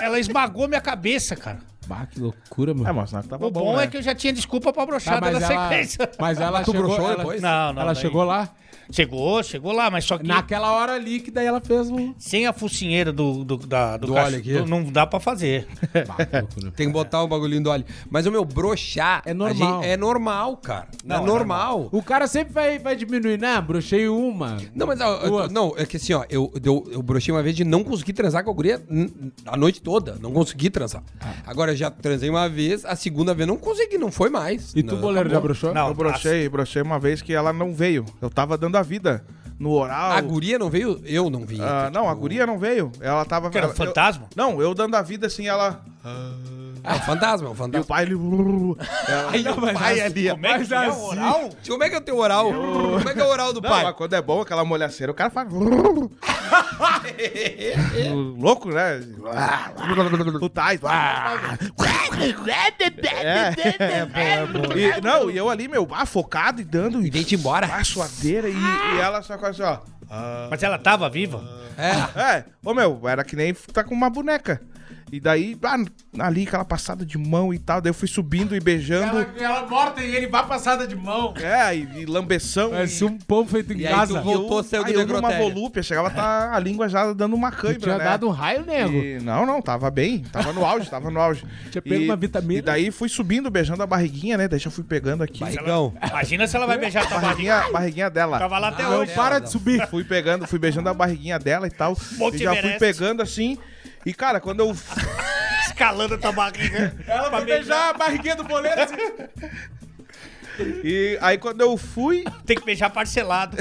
ela esmagou minha cabeça, cara. Bah, que loucura, É, mano. mas não tava O bom, bom né? é que eu já tinha desculpa pra Tá, brochada mas, na ela, sequência. mas ela Tu chegou, broxou ela, depois? Não, não. ela daí- chegou lá. Chegou, chegou lá, mas só que Naquela hora ali que daí ela fez um... sem a focinheira do, do, da- do, Do cach- óleo aqui. do- não dá pra fazer. Bah, que loucura. Tem que botar um bagulhinho do óleo. Mas o meu broxar. É normal. gente- é normal, cara. Não, é é normal. O cara sempre vai, vai diminuir, né? Brochei uma. Não, mas eu- não, é que assim, ó, eu, eu, eu brochei uma vez de não conseguir transar com a guria a noite toda. Não consegui transar. Ah. Agora eu já transei uma vez, a segunda vez não consegui, não foi mais. E tu, boleiro, já brochou? Não, Eu brochei, brochei uma vez que ela não veio. Eu tava dando a vida no oral. A guria não veio? Eu não vi. Ah, não, a guria não veio. Ela tava. Que era um eu- fantasma? não, eu dando a vida assim, ela. É um fantasma, é um E o fantasma. pai, ele. Ela, Ai, o pai ali. Como é que é o oral? Como é que é o teu oral? Como é que é o oral do Não, pai? mas quando é bom aquela molhaceira, o cara faz. Louco, né? O Tais. É. E, não, e eu ali, meu, ah, focado e dando. E vem-te embora. A suadeira e, e ela só com assim, ó. Mas ela tava viva? É. É, ô meu, era que nem tá com uma boneca. E daí, ah, ali, aquela passada de mão e tal, daí eu fui subindo e beijando. Ela, ela morta e ele vai passada de mão. É, e, e lambeção. Parece e, um pão feito em E aí casa. tu voltou, saiu do aí eu numa necrotério. volúpia, chegava a tá a língua já dando uma cãibra, tinha né? dado um raio, nego. E- não, não, tava bem, tava no auge, tava no auge. Tinha pego uma vitamina. E daí fui subindo, beijando a barriguinha, né? Daí já fui pegando aqui. Barrigão. Imagina se ela vai beijar a tua. Barriguinha, barriguinha dela. Tava lá até Não, hoje. para de subir. Fui pegando, fui beijando a barriguinha dela e tal. Monte e já fui Everest. pegando assim. E, cara, quando eu. Escalando a tua barriga. Ela pra vai beijar a barriguinha do boleiro assim. E aí quando eu fui. Tem que beijar parcelado.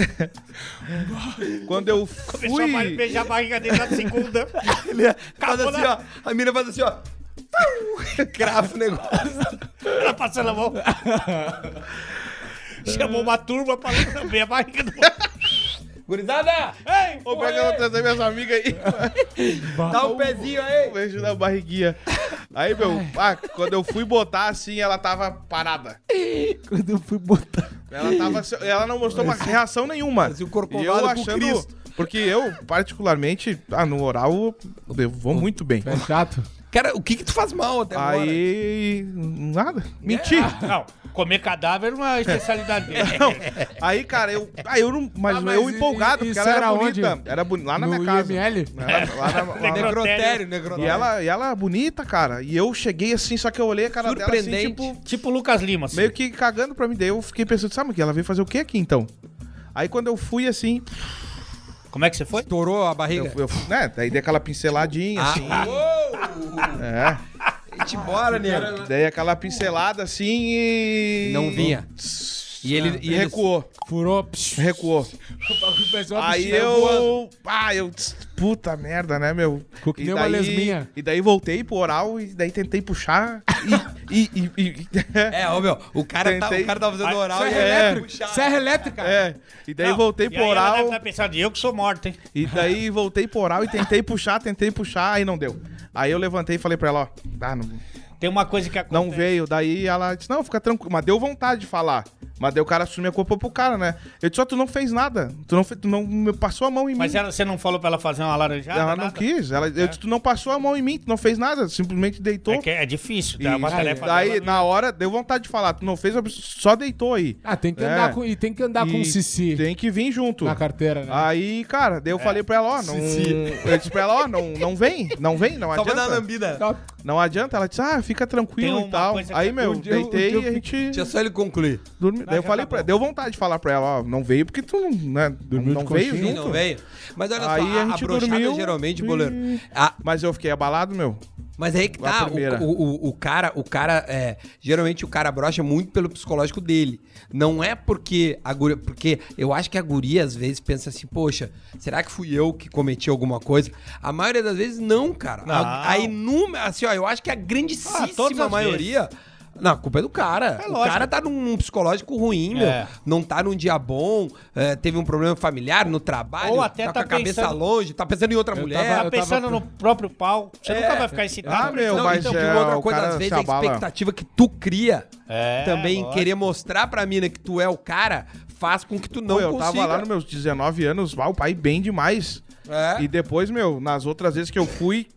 Quando eu Começou a fui. beijar a barriga dele na segunda. Faz Acabou assim, na- ó. A mina faz assim, ó. Crava o negócio. Ela passando a mão. Chamou uma turma pra ver a barriga do. Gurizada! Ei! Ô, é que eu vou trazer minhas amigas aí? Dá um pezinho aí. Um beijo na barriguinha. Aí, meu, ah, quando eu fui botar assim, ela tava parada. Quando eu fui botar. Ela tava. Ela não mostrou uma reação nenhuma. Parecia um corcovado E eu achando. Cristo. Porque eu, particularmente, ah, no oral, eu vou muito bem. É chato. Cara, o que que tu faz mal até agora? Aí. Nada. Mentir. Não, comer cadáver é uma especialidade dele. Aí, cara, eu. Aí eu não. Mas, Ah, mas eu i- empolgado, i- porque isso ela era, era bonita. onde? Era bonita. Lá na No minha casa. IML? Era lá na- lá na- Necrotério, necrotério. E ela, e ela bonita, cara. E eu cheguei assim, só que eu olhei a cara dela assim, Surpreendente. tipo, Tipo o Lucas Lima, assim. meio que cagando pra mim. Daí eu fiquei pensando, sabe o que? Ela veio fazer o que aqui então? Aí quando eu fui assim, Como é que você foi? Estourou a eu, barriga. eu né? Daí dei aquela pinceladinha, assim. Ah, uou! É. Gente, bora, nego. Dei aquela pincelada assim e. Não vinha. E ele, e ele recuou, Furou. psh, recuou. Aí eu. Ah, eu. Puta merda, né, meu? Uma lesminha. E daí voltei pro oral e daí tentei puxar. E. e, e, É, ô meu, o cara, tá, Tentei. o cara tá fazendo oral Serra e é, elétrica. puxar. Serra elétrica. é. E daí Não, voltei e pro aí ela deve oral. pensando, eu que sou morto, hein? E daí voltei pro oral e tentei puxar, tentei puxar, aí não deu. Aí eu levantei e falei pra ela, ó, ah, não, Tem uma coisa que acontece. não veio. Daí ela disse, não, fica tranquilo. Mas deu vontade de falar. Mas daí o cara assumiu a culpa pro cara, né? Eu disse, ó, tu não fez nada. Tu não, fe- tu não me passou a mão em Mas mim. ela, você não falou pra ela fazer uma laranjada? Ela não nada? quis. Ela, Eu disse, tu não passou a mão em mim, tu não fez nada. Simplesmente deitou. É, que é difícil, tá? Uma tarefa daí, dela, na hora, deu vontade de falar. Tu não fez, só deitou aí. Ah, tem que É. andar com, e tem que andar com E o Cici Tem que vir junto. na carteira, né? Aí, cara, daí eu falei pra ela, ó, não. Cici. Eu disse pra ela, ó, não, não vem, não vem, não Só pra dar adianta. lambida. Não adianta. Ela disse, ah, fica Tem tranquilo e tal. Aí, é- meu, um um deitei dia eu e a gente Deixa só ele concluir. dormiu. Daí eu falei tá pra bom. deu vontade de falar pra ela, ó, não veio porque tu não, né, Dormiu não de veio junto. não veio. Mas olha Aí só, a a, a gente dormiu geralmente, e- boleiro. a- Mas eu fiquei abalado, meu. Mas aí que A tá, o, o, o, cara, o cara, é, geralmente o cara brocha muito pelo psicológico dele. Não é porque a guria, porque eu acho que a guria às vezes pensa assim, poxa, será que fui eu que cometi alguma coisa? A maioria das vezes não, cara. A, Não. a inúmera, assim, ó, eu acho que a Ah, grandíssima as maioria Não, a culpa é do cara. É o lógico. cara tá num psicológico ruim, meu. É. Não tá num dia bom, é, teve um problema familiar no trabalho, Ou até tá, tá com a cabeça pensando- longe, tá pensando em outra Eu mulher. tava- Tá pensando no próprio pau. Você É. nunca vai ficar excitado. Ah, meu, Não, mas então, é, uma outra coisa, às vezes se a expectativa que tu cria É, também lógico. querer mostrar pra mina que tu é o cara faz com que tu não Pô, eu consiga. tava lá nos meus 19 anos, o pai bem demais. É. E depois, meu, nas outras vezes que eu fui,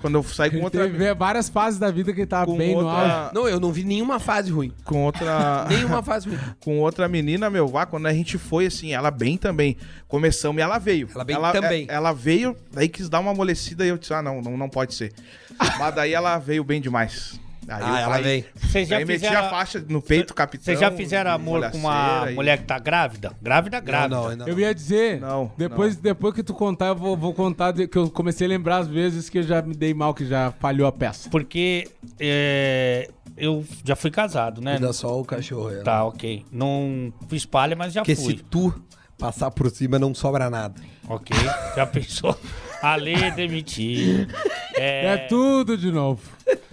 quando eu saí com outra. teve várias fases da vida que ele tava Com bem no auge. outra, Não, eu não vi nenhuma fase ruim. com outra. Nenhuma fase ruim. com outra menina, meu, ah, quando a gente foi, assim, ela bem também. Começamos e ela veio. Ela bem também. é- Ela veio, daí quis dar uma amolecida e eu disse, ah, não, não, não pode ser. Mas daí ela veio bem demais. Aí Ah, ela pai- veio. Vocês já Aí fizeram... a faixa no peito, capitão. Vocês já fizeram amor com uma e- mulher que tá grávida? Grávida, grávida. Não, não, ainda Eu não. ia dizer, Não, depois, depois que tu contar, eu vou, vou contar que eu comecei a lembrar as vezes que eu já me dei mal, que já falhou a peça. Porque é, eu já fui casado, né? Ainda só o cachorro. é. Tá, ok. Não fiz palha, mas já Porque fui. se tu passar por cima, não sobra nada. Ok. Já pensou? Ale demitir. É, É, tudo de novo.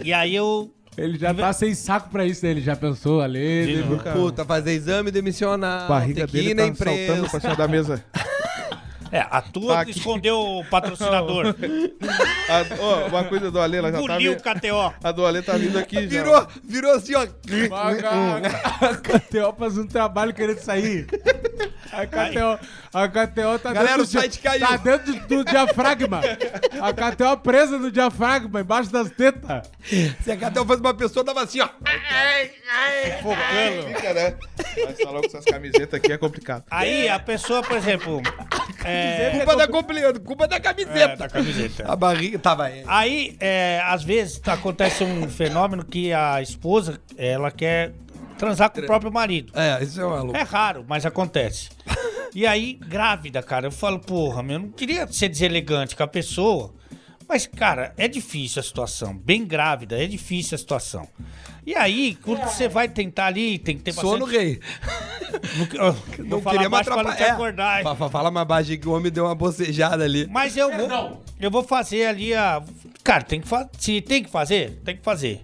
E aí eu. Ele já tá sem saco pra isso, né? Ele já pensou ali. De. Puta, fazer exame demissionar. A barriga tem que dele ir na tá saltando imprensa. pra cima da mesa. É, a tua Tá que aqui. escondeu o patrocinador. A- ó, uma coisa do Ale, ela já tá... Engoliu o vi- KTO. A do Ale tá vindo aqui já. Virou, virou assim, ó. A KTO faz um trabalho querendo sair. A KTO, a KTO tá Galera, dentro, o site caiu. tá dentro do diafragma. A KTO presa no diafragma, embaixo das tetas. Se a Catel fosse uma pessoa, dava assim, ó. Focando. Fica, né? Mas tá logo com essas camisetas aqui é complicado. Aí a pessoa, por exemplo. É, Culpa da compleando, culpa da é, camiseta. da camiseta. A barriga tava aí. Aí, é, às vezes, acontece um fenômeno que a esposa, ela quer transar com o próprio marido. É, isso é maluco. É raro, mas acontece. E aí, grávida, cara, eu falo, porra, meu, eu não queria ser deselegante com a pessoa. Mas, cara, é difícil a situação. Bem grávida, é difícil a situação. E aí, quando você vai tentar ali, tem que ter Sono bastante... rei. Não, vou falar baixo pra não te É, acordar. fa- fa- Fala mais baixo que o homem deu uma bocejada ali. Mas eu vou, eu vou fazer ali a. Cara, tem que fa... se tem que fazer, tem que fazer.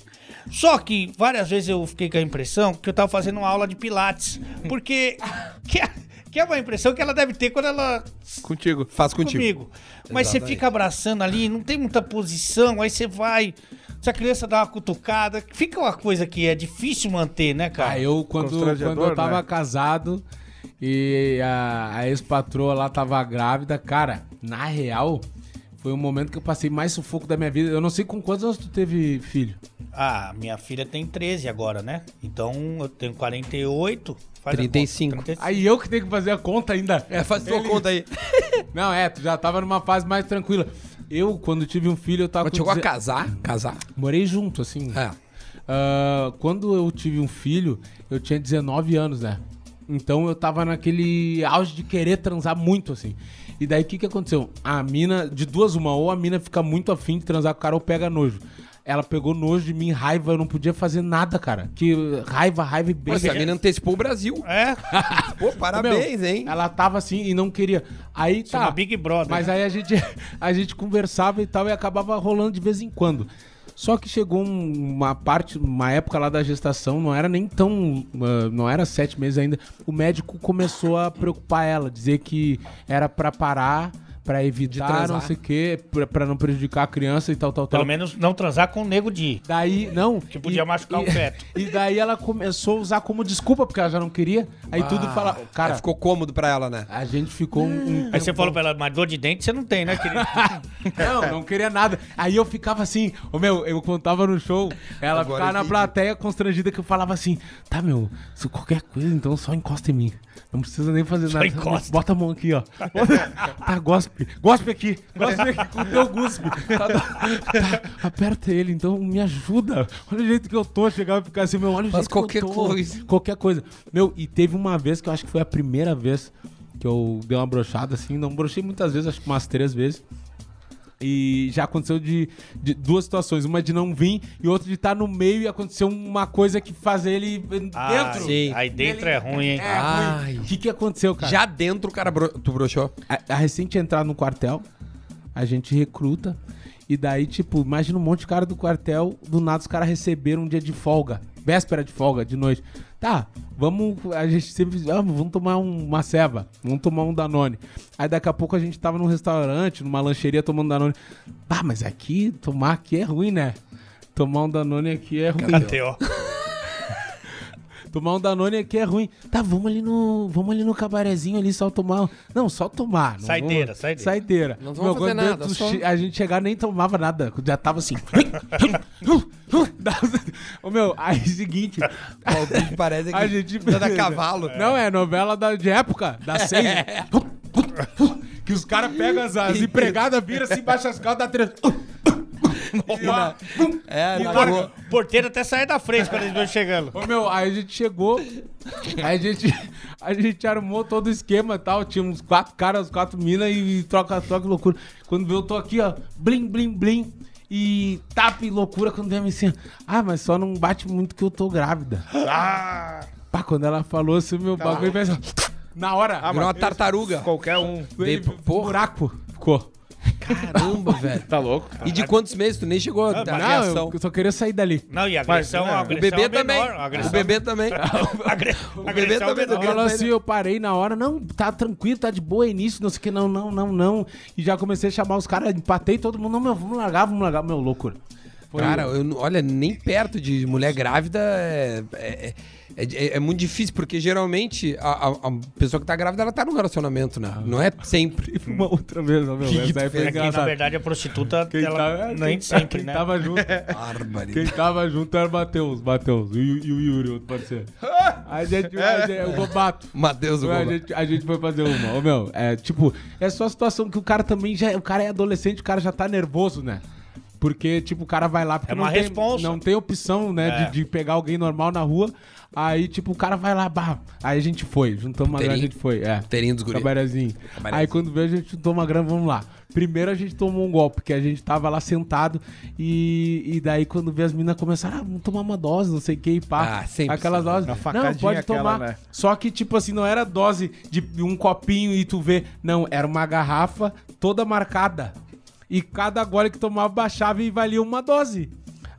Só que várias vezes eu fiquei com a impressão que eu tava fazendo uma aula de pilates. Porque. que, é, que é uma impressão que ela deve ter quando ela. Contigo. Faz contigo. comigo. Mas você fica abraçando ali, não tem muita posição, aí você vai. Se a criança dá uma cutucada, fica uma coisa que é difícil manter, né, cara? Ah, eu, quando, quando eu tava né? casado e a, a ex-patroa lá tava grávida, cara, na real, foi o momento que eu passei mais sufoco da minha vida. Eu não sei com quantos anos tu teve filho. Ah, minha filha tem 13 agora, né? Então eu tenho 48. Faz a 35. conta, 35. Aí eu que tenho que fazer a conta ainda. É, faz tua conta aí. Não, é, tu já tava numa fase mais tranquila. Eu, quando tive um filho, eu tava Mas chegou a casar? Casar. Morei junto, assim. É. Ah, quando eu tive um filho, eu tinha 19 anos, né? Então eu tava naquele auge de querer transar muito, assim. E daí o que que aconteceu? A mina, de duas uma, ou a mina fica muito afim de transar com o cara ou pega nojo. ela pegou nojo de mim, raiva, eu não podia fazer nada, cara. Que raiva, raiva e bem. Pô, essa mina antecipou o Brasil. É, Pô, parabéns, Meu, hein? Ela tava assim e não queria. Aí chama tá. Big Brother. Mas né? aí a gente, a gente conversava e tal e acabava rolando de vez em quando. Só que chegou um- uma parte, uma época lá da gestação, não era nem tão. ah, não era sete meses ainda. O médico começou a preocupar ela, dizer que era pra parar, pra evitar, não sei o quê, pra, pra não prejudicar a criança e tal, tal, tal. Pelo menos não transar com o nego de. Daí, não. Que podia machucar o feto. E daí ela começou a usar como desculpa, porque ela já não queria. Aí tudo fala. Aí Cara, ficou cômodo pra ela, né? a gente ficou um. um Aí você falou pra ela, mas dor de dente você não tem, né, querido? Não, não queria nada. Aí eu ficava assim, ô meu, eu contava no show, ela Agora ficava na plateia constrangida que eu falava assim, tá meu, se qualquer coisa, então só encosta em mim. Não precisa nem fazer Só nada. encosta. Bota a mão aqui, ó. tá, gospe. Gospe aqui. Gospe aqui com o teu guspe. Tá, tá, aperta ele, então me ajuda. Olha o jeito que eu tô. Chegava e ficava assim, meu, olha o Faz jeito que qualquer eu tô. coisa. Qualquer coisa. Meu, e teve uma vez que eu acho que foi a primeira vez que eu dei uma brochada assim. Não brochei muitas vezes, acho que umas três vezes. E já aconteceu de, de duas situações. Uma de não vir e outra de estar no meio e aconteceu uma coisa que faz ele Ah, dentro. sim. Aí dentro é ruim, hein? É Ai. ruim. O que, que aconteceu, cara? Já dentro o cara bro... tu broxou. A, a recente entrar no quartel, a gente recruta. E daí, tipo, imagina um monte de cara do quartel, do nada os caras receberam um dia de folga. Véspera de folga, de noite. Tá, vamos. A gente sempre. Vamos, vamos tomar um- uma ceva. Vamos tomar um Danone. Aí daqui a pouco a gente tava num restaurante, numa lancheria tomando Danone. Ah, mas aqui, tomar aqui é ruim, né? Tomar um Danone aqui é ruim. KTO. Tomar um Danone aqui é ruim. Tá, vamos ali no. Vamos ali no cabarezinho ali só tomar. Não, só tomar. não Saideira, vamos- saideira. Saideira. Não vamos fazer quando nada, só- A gente chegar nem tomava nada. Já tava assim. Ô meu, aí seguinte. Ó, o bicho parece que A gente. anda a cavalo. Não, é novela da, de época, da seis. que os caras pegam as, as empregadas, viram assim, baixa as calças, dá três. E, ó, É, E. O porteiro até sair da frente quando eles vão chegando. Ô meu, aí a gente chegou, aí a gente, a gente armou todo o esquema e tal. Tinha uns quatro caras, quatro minas e troca, troca loucura. Quando eu tô aqui, ó, blim, blim, blim. E tapa e loucura quando vem a assim, ah, mas só não bate muito que eu tô grávida. Ah, Pá, quando ela falou assim, meu bagulho fez assim, na hora. Ah, Virou uma tartaruga. qualquer um. de- porra. buraco ficou. Caramba, velho. Tá louco? E de quantos meses? Tu nem chegou a dar Não, reação. eu só queria sair dali. Não, e a agressão, Mas, a né, O agressão bebê é também. menor. A agressão, O bebê também. agre- O bebê agressão também é menor. Falou assim, eu parei na hora, não, tá tranquilo, tá de boa início, não sei o que, não, não, não, não. E já comecei a chamar os caras, empatei todo mundo, não, meu, vamos largar, vamos largar, meu, loucura. Foi- Cara, eu, olha, nem perto de mulher grávida é, é, é- é muito difícil, porque geralmente a, a- a pessoa que tá grávida, ela tá no relacionamento, né? Não é sempre. uma outra vez, ó, meu, Que essa aí foi? É que, na verdade, a prostituta, Quem ela tava- nem quem- sempre, quem né? tava junto, Bárbaro. quem tava junto era o Matheus, Matheus, e, o- e o Yuri, outro parceiro. A gente, a gente, o Bobato. Matheus, o a, Boba. gente, a gente foi fazer uma. Ô, meu, é tipo, é só a situação que o cara também já. O cara é adolescente, o cara já tá nervoso, né? Porque, tipo, o cara vai lá porque É uma não, tem, não tem opção, né, É. de, de pegar alguém normal na rua. Aí, tipo, o cara vai lá, bah. Aí a gente foi, juntamos uma grana, a gente foi. É. Terinho dos guri. Cabarezinho. Cabarezinho. Aí quando veio a gente juntou uma grana, vamos lá. Primeiro a gente tomou um golpe, porque a gente tava lá sentado e, e daí quando veio as meninas começaram, ah, vamos tomar uma dose, não sei o que e pá. Ah, sempre Aquelas doses. Não, pode aquela, tomar. né? Só que, tipo assim, não era dose de um copinho e tu vê. Não, era uma garrafa toda marcada. E cada gole que tomava baixava e valia uma dose.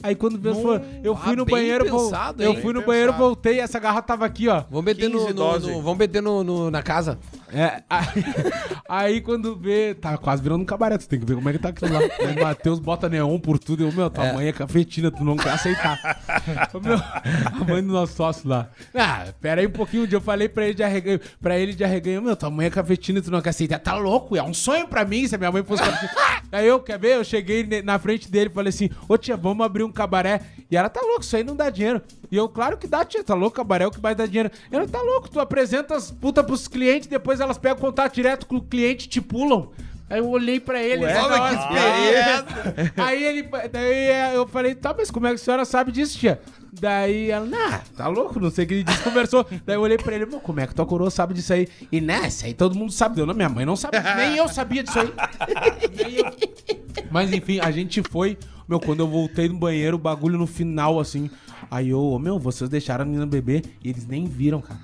Aí quando foi, eu fui ah, no banheiro, pensado, eu fui no Bem banheiro, pensado. voltei, essa garrafa tava aqui, ó. Vamos meter, no, 15 no- no- vamos meter no, no- na casa. É, aí, aí quando vê, tá quase virando um cabaré, tu tem que ver como é que tá aquilo lá. Aí Matheus bota neon por tudo, e eu, meu, tua É. mãe é cafetina, tu não quer aceitar. Ô, meu, a mãe do nosso sócio lá. Ah, pera aí um pouquinho, um dia eu falei pra ele de arreganho, pra ele de arreganho, meu, tua mãe é cafetina, tu não quer aceitar. Tá louco, é um sonho pra mim se a minha mãe fosse cafetina. aí eu, quer ver, eu cheguei na frente dele e falei assim, ô tia, vamos abrir um cabaré. E ela, tá louco, isso aí não dá dinheiro. E eu, claro que dá, tia, tá louco, cabaré é o que vai dar dinheiro. Ela, tá louco, tu apresenta as putas pros clientes, depois elas pegam contato direto com o cliente e te pulam. Aí eu olhei pra ele. Ué, né, Olha que hora- experiência. Aí ele. Daí eu falei, tá, mas como é que a senhora sabe disso, tia? Daí ela, nah, tá louco, não sei o que ele disse, conversou. Daí eu olhei pra ele, "Pô, como é que tua coroa sabe disso aí? E nessa, aí todo mundo sabe. Deu, não, minha mãe não sabe nem eu sabia disso aí. Eu. Mas enfim, a gente foi. Meu, quando eu voltei no banheiro, o bagulho no final, assim. Aí eu, ô, meu, vocês deixaram a menina beber e eles nem viram, cara.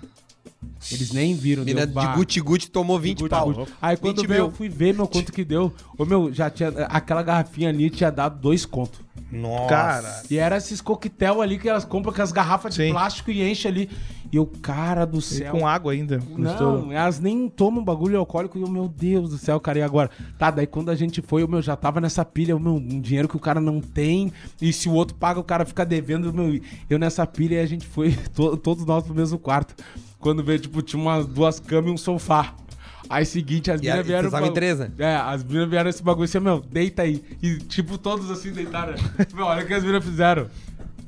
Eles nem viram. Mina deu, de guti-guti tomou 20 Guti, pau. guti. Aí quando 20 veio, eu fui ver, meu, quanto que deu. Ô, meu, já tinha. Aquela garrafinha ali tinha dado dois contos. Nossa. Cara, E era esses coquetel ali que elas compram com as garrafas de Sim. plástico e enche ali. E o cara do e céu. com água ainda. Não, elas nem tomam bagulho alcoólico e eu, meu Deus do céu, cara, e agora? Tá, daí quando a gente foi, eu, meu, já tava nessa pilha, eu, meu, um dinheiro que o cara não tem, e se o outro paga, o cara fica devendo, meu, eu nessa pilha e a gente foi, to- todos nós pro mesmo quarto. Quando veio, tipo, tinha umas duas camas e um sofá. Aí seguinte, as E meninas vieram. vocês em ba- três, né? É, as meninas vieram esse bagulho assim, meu, deita aí. E tipo, todos assim deitaram. meu, olha o que as meninas fizeram.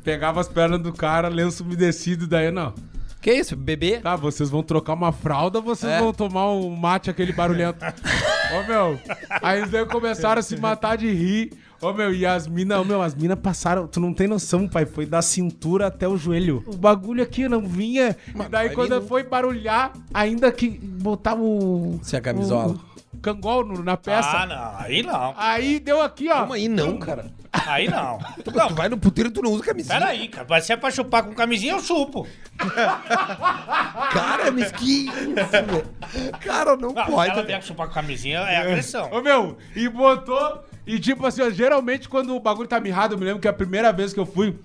Pegava as pernas do cara, lenço umedecido, daí não. Que isso, bebê? Tá, vocês vão trocar uma fralda vocês É. vão tomar um mate aquele barulhento? Ô, meu. Aí eles começaram a se matar de rir. Ô, meu, e as minas, ô, meu, as minas passaram. Tu não tem noção, pai. Foi da cintura até o joelho. O bagulho aqui não vinha. e daí vai quando vir, foi barulhar, ainda que botava o. Se a camisola. O cangol no- na peça. Ah, não. Aí não. Aí deu aqui, ó. Calma aí, não, cara. Aí não. Tu Não, vai no puteiro e tu não usa camisinha. peraí, cara. Mas se é pra chupar com camisinha, eu chupo. Cara, mas que isso, velho? Cara, não, Não, se pode. ela vier chupar com camisinha, é agressão. Ô, meu, e botou. E tipo assim, ó, geralmente quando o bagulho tá mirrado, eu me lembro que a primeira vez que eu fui.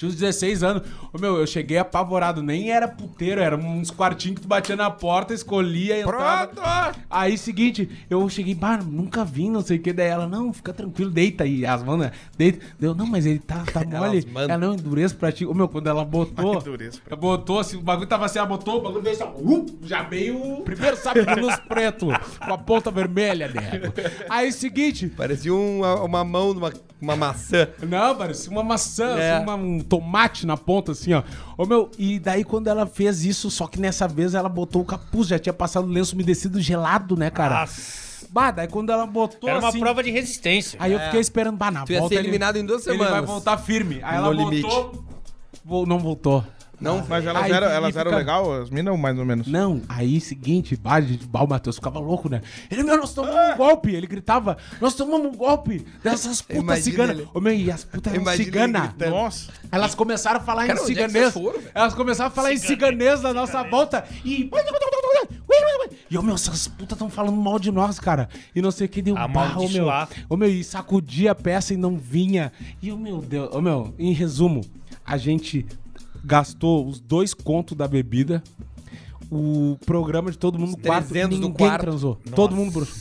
Tinha uns 16 anos. Ô, meu, eu cheguei apavorado. Nem era puteiro, era uns quartinhos que tu batia na porta, escolhia e entrava. Pronto! Aí, seguinte, eu cheguei, bah, nunca vi, não sei o que. Daí ela, não, fica tranquilo, deita aí. As mãos, né? Deita. Deu, não, mas ele tá, tá mole. Ela não endurece pra ti. Ô, meu, quando ela botou. Pra ela botou assim, o bagulho tava assim, ela botou, o bagulho veio assim, uh, já veio o primeiro sabe de luz preto, com a ponta vermelha, nego. Aí, seguinte. Parecia uma, uma mão numa uma maçã. Não, parecia uma maçã, É. assim, uma- um tomate na ponta, assim, ó. Ô, meu, e daí quando ela fez isso, só que nessa vez ela botou o capuz, já tinha passado o lenço umedecido gelado, né, cara? Nossa. Bah, daí quando ela botou Era uma assim... prova de resistência. Aí eu fiquei esperando, bah, na Tu ia volta ser ele- eliminado em duas Ele vai semanas. voltar firme. Aí No ela limite. voltou... Vol- Não voltou. Não, Mas elas Aí eram, fica- elas eram legal, as minas, ou mais ou menos? Não, aí seguinte, o Matheus ficava louco, né? Ele, meu, nós tomamos um golpe. Ele gritava, nós tomamos um golpe dessas putas ciganas. ele. Ô, meu, e as putas eram ciganas. Nossa. Elas começaram a falar Cara, em é ciganês. foram? Elas começaram a falar em ciganês na nossa volta. E. E, ô, meu, essas putas estão falando mal de nós, cara. E não sei o que deu barra, ô, meu. Ô, meu, e sacudia a peça e não vinha. E, ô, meu Deus, ô, meu, em resumo, a gente gastou os dois contos da bebida. O programa de todo mundo, Os quarto, 300 do ninguém quarto. transou. Todo mundo bruxo.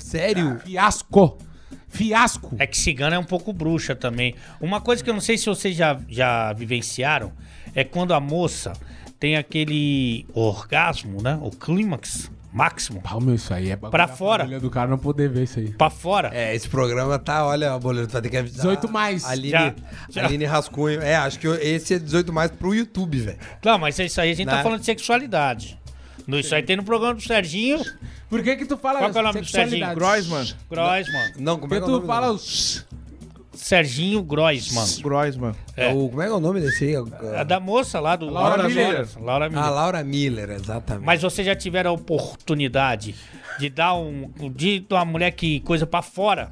Sério? Fiasco. Fiasco. É que cigana é um pouco bruxa também. Uma coisa que eu não sei se vocês já, já vivenciaram é quando a moça tem aquele orgasmo, né? O clímax máximo. Pau, meu, isso aí é Pra fora. família do cara não poder ver isso aí. Pra fora. É, esse programa tá, olha, boleiro, tu vai ter que avisar. 18 mais. Aline, Já, já. Aline Rascunho. É, acho que esse é 18 mais pro YouTube, velho. Não, mas isso aí a gente Né? tá falando de sexualidade. No- Isso aí tem no programa do Serginho Por que que tu fala Qual que é o nome do sexualidade? Serginho? Groisman. Groisman. Não, como é que é o tu fala. Serginho Groisman. Groisman. É o- como é que é o nome desse aí? A da moça lá do Laura Laura Miller. Miller. Laura Miller. A Laura Miller, exatamente. Mas vocês já tiveram a oportunidade de dar um. de uma mulher que coisa pra fora?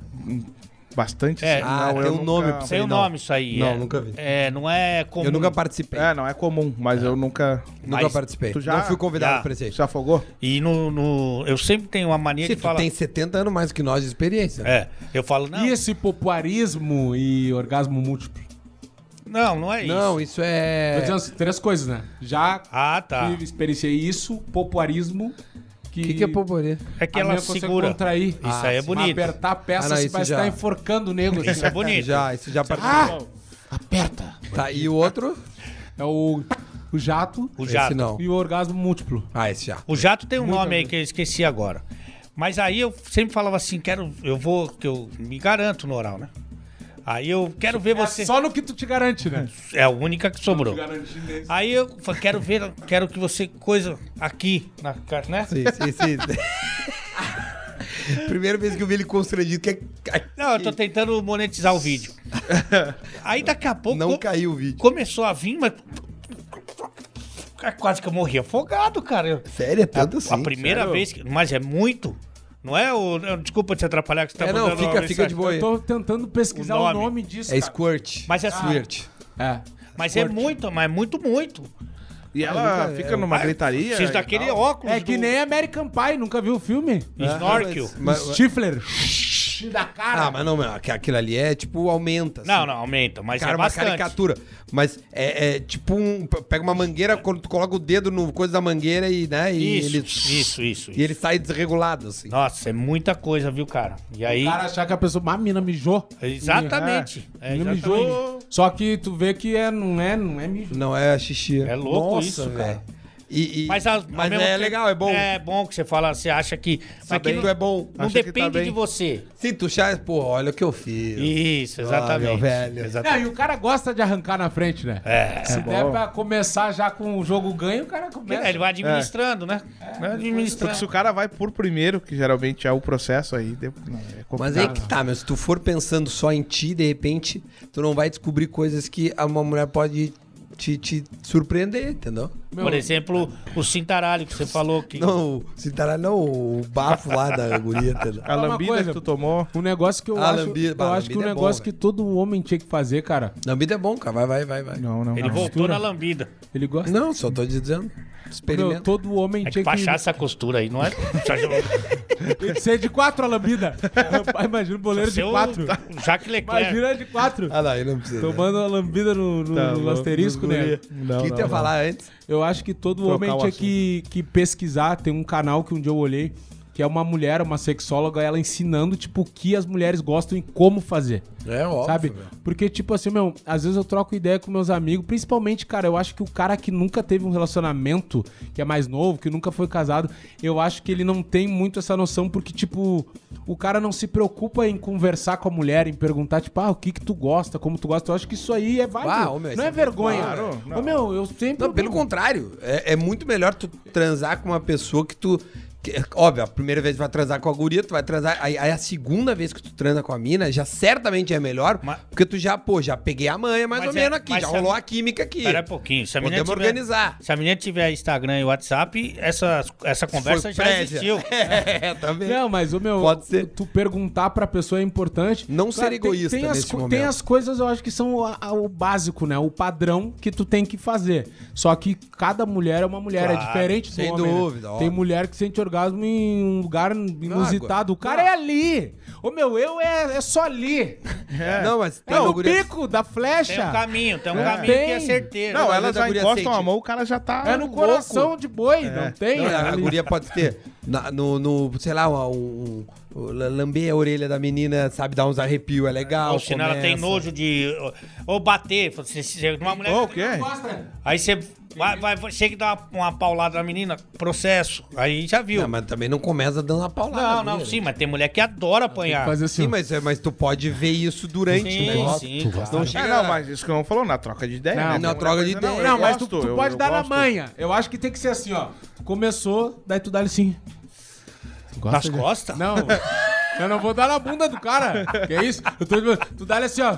Bastante. É. sim. Ah, tem eu um nome nunca- pra o não. nome isso aí. Não, é. nunca vi. É, não é comum. Eu nunca participei. É, não é comum, mas eu nunca. nunca mas participei. tu já- Não fui convidado já- pra esse aí. Se afogou? E no, no- Eu sempre tenho uma mania Se de falar. tem 70 anos mais que nós de experiência. É, eu falo, não. E esse popularismo e orgasmo múltiplo? Não, não é isso. Não, isso Tô é. dizendo assim, três coisas, né? Já Ah, tá. experienciei isso, popularismo, que... O que, que é popularia? É que a ela segura. contrair. Isso Ah, aí é sim. bonito. Apertar a peça, Ah, não, você vai já- estar enforcando o nego. Isso é bonito. Já, isso já participou. Ah! Aperta. Tá, e o outro? É o, o jato O Esse jato. não. e o orgasmo múltiplo. Ah, esse já. O jato tem um nome aí que eu esqueci agora. Mas aí eu sempre falava assim, quero, eu vou, que eu me garanto no oral, né? Aí eu quero ver você. Só no que tu te garante, né? É a única que sobrou. Te garantir nesse. Aí eu fa- quero ver, quero que você coisa aqui, na, ca- né? Sim, sim, sim. Primeira vez que eu vi ele constrangido, que é... Não, eu tô tentando monetizar o vídeo. Aí daqui a pouco não caiu o vídeo. começou a vir, mas quase que eu morri afogado, cara. Sério, é tanto a assim? primeira sério? vez, que, mas é muito. Não é o. Desculpa te atrapalhar que você tá É, não, fica, fica de boa aí. Eu tô tentando pesquisar O o nome. nome, disso. É cara. squirt. Mas é assim, Squirt. É. Mas é muito, mas é muito, muito. E ela nunca- fica numa gritaria. Preciso e daquele óculos. É que do- nem American Pie, nunca viu o filme? Snorkel. Mas- Stifler. da cara. Ah, mas não, meu, aqu- aquilo ali é tipo aumenta. assim. Não, não, aumenta, mas Cara, é uma bastante. caricatura. Mas é, é tipo um. Pega uma mangueira, quando tu coloca o dedo no coisa da mangueira e, né? E Isso, ele, isso, isso, E ele sai desregulado, assim. Nossa, é muita coisa, viu, cara? E aí. O cara achar que a pessoa, ah, a mina mijou. Exatamente. É, Mina exatamente. mijou. Só que tu vê que é, não, é, não é mijo. Não é xixi. É louco Nossa, isso, cara. E, e- Mas, ao mas é tempo- legal, é bom. É bom que você fala, você acha que. Mas que Sabendo não, é bom. não que tá depende bem. de você. Sim, tu já, pô, olha o que eu fiz. Isso, exatamente. meu velho. Exatamente. e o cara gosta de arrancar na frente, né? É. Se der pra começar já com o jogo ganho, o cara começa. É, Ele vai administrando, né? Vai Porque administrando. se o cara vai por primeiro, que geralmente é o processo aí, é Mas aí que tá, meu. Se tu for pensando só em ti, de repente, tu não vai descobrir coisas que uma mulher pode te, te surpreender, entendeu? Meu, Por exemplo, o cintaralho que você falou que. Não, o Cintaralho não, o bafo lá da guria, entendeu? A lambida coisa. que tu tomou. Um negócio que eu Ah, acho, lambida, eu acho que um é negócio bom, que todo homem tinha que fazer, cara. Lambida é bom, cara. Vai, vai, vai, vai. Não, não. Ele não. voltou na lambida. Ele gosta. Não, só tô dizendo. Meu, Experimenta. todo homem É que tinha que, achar essa costura aí, não é? tem que ser de quatro a lambida. Imagina o boleiro de quatro. Jacques Leclerc. Imagina de quatro. Ah, não, aí não precisa. Tomando a lambida no, no- Tá, no asterisco, né? Não, O que tu ia falar antes? Eu acho que todo Trocar homem tinha que, que pesquisar. Tem um canal que um dia eu olhei, que é uma mulher, uma sexóloga, ela ensinando, tipo, o que as mulheres gostam e como fazer. É óbvio. sabe? velho. Porque, tipo assim, meu, às vezes eu troco ideia com meus amigos, principalmente, cara, eu acho que o cara que nunca teve um relacionamento, que é mais novo, que nunca foi casado, eu acho que ele não tem muito essa noção, porque, tipo, o cara não se preocupa em conversar com a mulher, em perguntar, tipo, ah, o que que tu gosta, como tu gosta. Eu acho que isso aí é válido. Meu, não é vergonha. claro, não. Ô, meu, eu sempre. Não, pelo contrário. É, é muito melhor tu transar com uma pessoa que tu. Que- óbvio, a primeira vez tu vai transar com a guria, tu vai transar. Aí, aí a segunda vez que tu transa com a mina, já certamente é melhor. Mas- porque tu já, pô, já peguei a manha mais ou é- menos aqui. Já se a- rolou a química aqui. Espera um pouquinho. Se a menina Podemos tiver, organizar. Se a menina tiver Instagram e WhatsApp, essa, essa conversa Foi já prévia. existiu. É, também. Não, mas o meu, Pode ser. tu perguntar pra pessoa é importante. Não ser tem- egoísta tem, as, nesse momento. Tem as coisas, eu acho que são o, a- o básico, né? O padrão que tu tem que fazer. Só que cada mulher é uma mulher, é Claro, diferente do sem homem, né? dúvida, Tem óbvio. mulher que sente orgasmo em um lugar inusitado. O cara é ali. O meu eu é, é só ali. Não, mas É no guria- pico da flecha. Tem um caminho, tem um É. caminho que é Tem. certeiro. Não, elas já encostam a mão, o cara já tá. É no louco. coração de boi, não tem? Não, a, guria pode ter na- no, no, sei lá, um- lamber a orelha da menina, sabe, dar uns arrepios, é legal. Ou senão ela tem nojo de. Ou bater. Se, se, uma mulher. Ô, o quê? Aí você vai, vai, chega e dá uma, uma paulada na menina, processo. Aí já viu. Não, mas também não começa dando uma paulada. Não, na não, guria, sim, né? mas tem mulher que adora apanhar. Fazer assim, Sim, mas, é- mas tu pode ver isso durante Sim, o negócio. sim, claro. Não É, chega não, mas isso que não falou na troca de ideia. Não, né? na troca de ideia. Não, eu mas tu, gosto, tu eu- pode eu dar na gosto. manha. Eu acho que tem que ser assim, ó. Tu começou, daí tu dá ele assim. Gosta Nas de- costas? Não. Eu não vou dar na bunda do cara. Que é isso? Eu tô, tu dá ele assim, ó.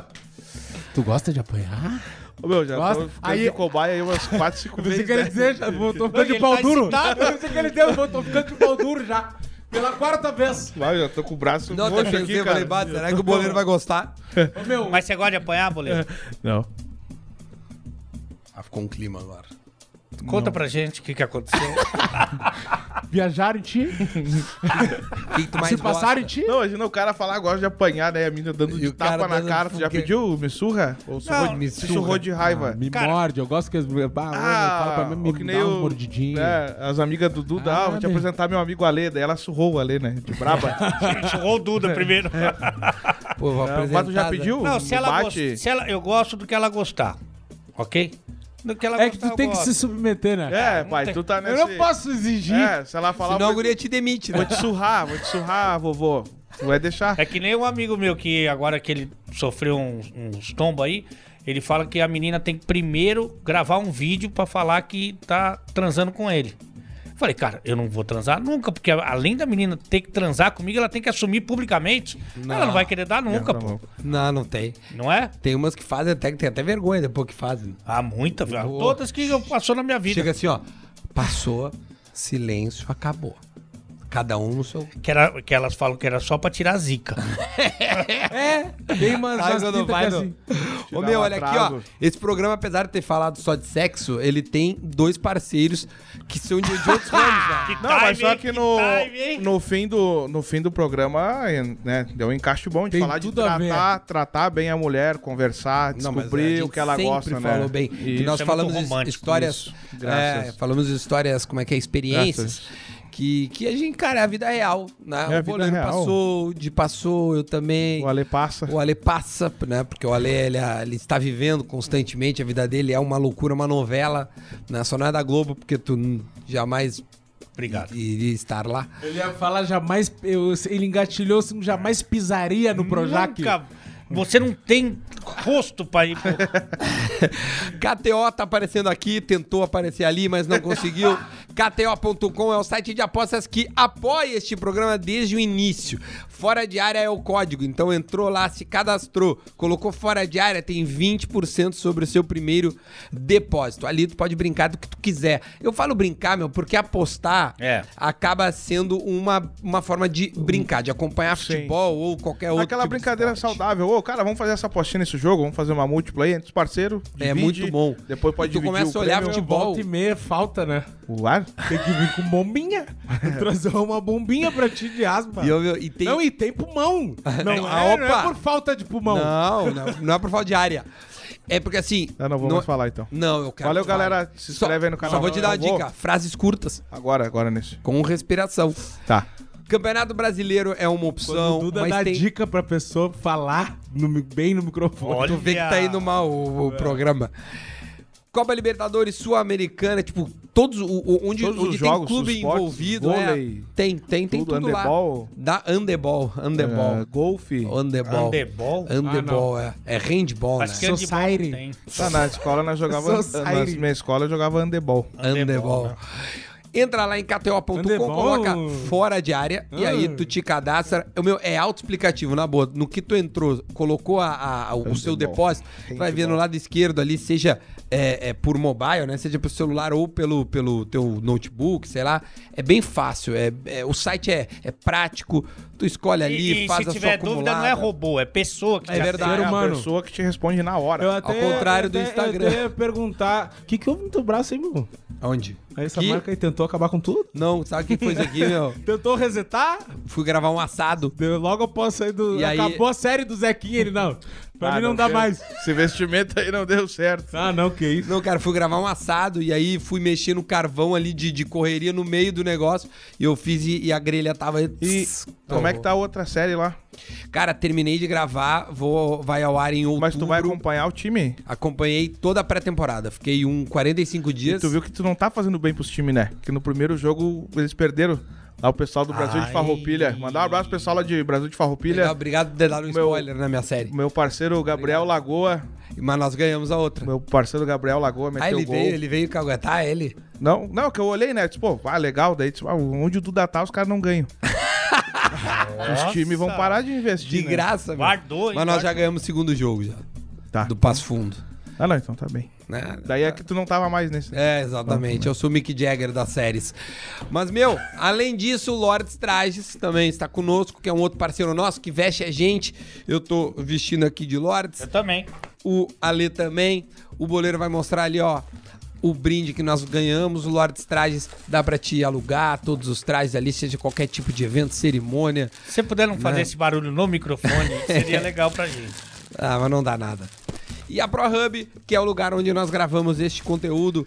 Tu gosta de apanhar? Ô, meu, já Gosta? tô Aí- de cobaia aí umas 4, 5 Eu pensei vezes. que ele né? dizer, já vou- tô ficando Ele de pau tá duro. excitado. Eu pensei que ele deu, eu tô ficando de pau duro já. Pela quarta vez. Vai, já tô com o braço Não, até roxo aqui, eu cara. falei, "Bah, será que o boleiro vai gostar? Ô, meu, Mas você gosta de apanhar, boleiro? Não. Ah, ficou um clima agora. Conta pra gente o que, que aconteceu. viajar em ti? O que que tu mais Se passar em ti? Não, imagina o cara falar, gosta de apanhar, né? A mina dando de tapa na cara. Tu já pediu? Me surra? Ou surrou, Não, me me surrou de raiva? Ah, me Cara- morde, eu gosto que as mulheres. Ah, fala pra mim, me dá nem uma o, mordidinha. é, as amigas do Duda, Ah, ah, vou te né? apresentar meu amigo Ale. Daí ela surrou o Ale, né? De braba. Churrou o Duda primeiro. Pô, vou Não, mas tu apresentar, já né? pediu? Não, No se ela bate? gosta, se ela, eu gosto do que ela gostar, ok? Que ela É que tu tem eu que se submeter, né? É, não pai, tem- tu tá Eu nesse... não posso exigir. É, se ela falar, Senão a vou, guria te demite, né? vou te surrar, vou te surrar, vovô. Tu vai deixar? É que nem um amigo meu que agora que ele sofreu uns, uns tombos aí, ele fala que a menina tem que primeiro gravar um vídeo pra falar que tá transando com ele. Eu Falei, cara, eu não vou transar nunca, porque além da menina ter que transar comigo, ela tem que assumir publicamente. Ela não vai querer dar nunca, tá pô. Não, não tem. Não é? Tem umas que fazem até que tem até vergonha depois que fazem. Ah, muita, velho. Todas que eu passou na minha vida. Chega assim, ó. Passou, silêncio, acabou. Cada um no seu. Que, era, que elas falam que era só pra tirar a zica. É, tem umas, Sabe umas quando vai que no- assim. Ô meu, um olha aqui, ó. Esse programa, apesar de ter falado só de sexo, ele tem dois parceiros que são de, de outros ramos, né? Não, mas só Time, que hein? no, time, no, fim do, no fim do programa, né, deu um encaixe bom de Tem falar de tratar, tratar bem a mulher, conversar, Não, mas descobrir gente o que ela sempre gosta, falou né? bem. Que Isso. nós é falamos romântico histórias. Graças. É, falamos histórias, como é que é, experiências. Que, que a gente, cara, é a vida real, né? É o real. passou, o de passou, eu também. O Ale passa. O Ale passa, né? Porque o Ale, ele, ele está vivendo constantemente, a vida dele é uma loucura, uma novela, né? Só não é da Globo, porque tu jamais Obrigado. iria estar lá. Ele ia falar jamais. eu- ele engatilhou, assim, jamais pisaria no Projac. Nunca. Você não tem rosto pra ir pro... KTO tá aparecendo aqui, tentou aparecer ali, mas não conseguiu. KTO.com é o site de apostas que apoia este programa desde o início. Fora de área é o código, então entrou lá, se cadastrou, colocou fora de área, tem 20% sobre o seu primeiro depósito. Ali tu pode brincar do que tu quiser. Eu falo brincar, meu, porque apostar É. acaba sendo uma, uma forma de brincar, de acompanhar Sim. futebol ou qualquer outro Aquela tipo de brincadeira saudável. Ô, cara, vamos fazer essa apostinha nesse jogo, vamos fazer uma múltipla aí entre os parceiros. É divide, muito bom. Depois pode E tu dividir começa a olhar prêmio. futebol. Volta e meia falta, né? O ar? Tem que vir com bombinha. Trazer uma bombinha pra ti de asma. E, eu- eu- e tem... Não, e tem pulmão. Não, Ah, é, não é por falta de pulmão. Não, não, não é por falta de área. É porque assim. Eu não vou mais falar então. Não, eu quero. Valeu, galera. Se inscreve aí no canal. Só vou te dar vou. dica: frases curtas, Agora, agora nesse. com respiração. Tá. Campeonato Brasileiro é uma Quando opção, o Duda mas dá tem. dica pra pessoa falar no bem no microfone. Olha. Tu vê que tá indo mal o, o programa. Copa Libertadores Sul-Americana, tipo, todos o, o- onde, Todos onde os tem jogos, clube esportes, envolvido, é, vôlei, tem, tem, tem tudo, tudo, lá. handebol. Da handebol, handebol, É, golfe. handebol, Handebol? handebol, é, é handball, né? Acho que handebol Society. Tá, na escola nós jogava. Society. Na minha escola eu jogava handebol. Handebol. né? Entra lá em KTO.com, coloca fora de área e Ah. aí tu te cadastra. O meu é autoexplicativo, na boa. No que tu entrou, colocou a- a- o seu Handebol. depósito, tu vai ver no lado esquerdo ali, seja é, é, por mobile, né? Seja pelo celular ou pelo, pelo teu notebook, sei lá. É bem fácil. É, é- o site é, é prático. Tu escolhe ali, E, e faz se a tiver sua dúvida, acumulada. não é robô, é pessoa que É te verdade. É humano. pessoa que te responde na hora. Eu até, Ao contrário eu do até- Instagram. Eu até ia perguntar, o que que houve no teu braço aí, meu? Onde? Aí essa Aqui? marca aí tentou acabar com tudo? Não, sabe o que foi isso aqui, meu? Tentou resetar? Fui gravar um assado. Deu- Logo após sair do... E aí- Acabou a série do Zequinha, ele não. Pra Ah, mim não, dá deu- mais. Esse vestimento aí não deu certo. Ah, não, que isso. Não, cara, fui gravar um assado e aí fui mexer no carvão ali de, de correria no meio do negócio. E eu fiz e, e a grelha tava. E como é que tá a outra série lá? Cara, terminei de gravar, vou, vai ao ar em outubro. Mas tu vai acompanhar o time? Acompanhei toda a pré-temporada. Fiquei um 45 E dias. tu viu que tu não tá fazendo bem pros times, né? Que no primeiro jogo eles perderam. Lá o pessoal do Brasil de Ai. Farroupilha. Mandar um abraço pro pessoal lá de Brasil de Legal, Farroupilha. obrigado por ter dado um Meu- spoiler na minha série. Meu parceiro Gabriel Lagoa. Mas nós ganhamos a outra. Meu parceiro Gabriel Lagoa meteu Ah, ele gol. veio, ele veio caguetar ele. Não, não, que eu olhei, né? Disse, pô, ah, legal. Daí, tipo, ah, onde o Duda tá, os caras não ganham. Os times vão parar de investir. De né? graça, meu. Guardou, hein? Mas nós já Guardou. ganhamos o segundo jogo já. Tá. Do Passo Fundo. Ah, não, então tá bem. Né? Daí é que tu não tava mais nesse. É, exatamente. Eu sou o Mick Jagger das séries. Mas, meu, além disso, o Lords Trajes também está conosco, que é um outro parceiro nosso que veste a gente. Eu tô vestindo aqui de Lords. Eu também. O Ale também. O boleiro vai mostrar ali, ó. O brinde que nós ganhamos, o Lords Trajes, dá pra te alugar todos os trajes ali, seja qualquer tipo de evento, cerimônia. Se você puder não fazer Né? esse barulho no microfone, seria legal pra gente. Ah, mas não dá nada. E a ProHub, que é o lugar onde nós gravamos este conteúdo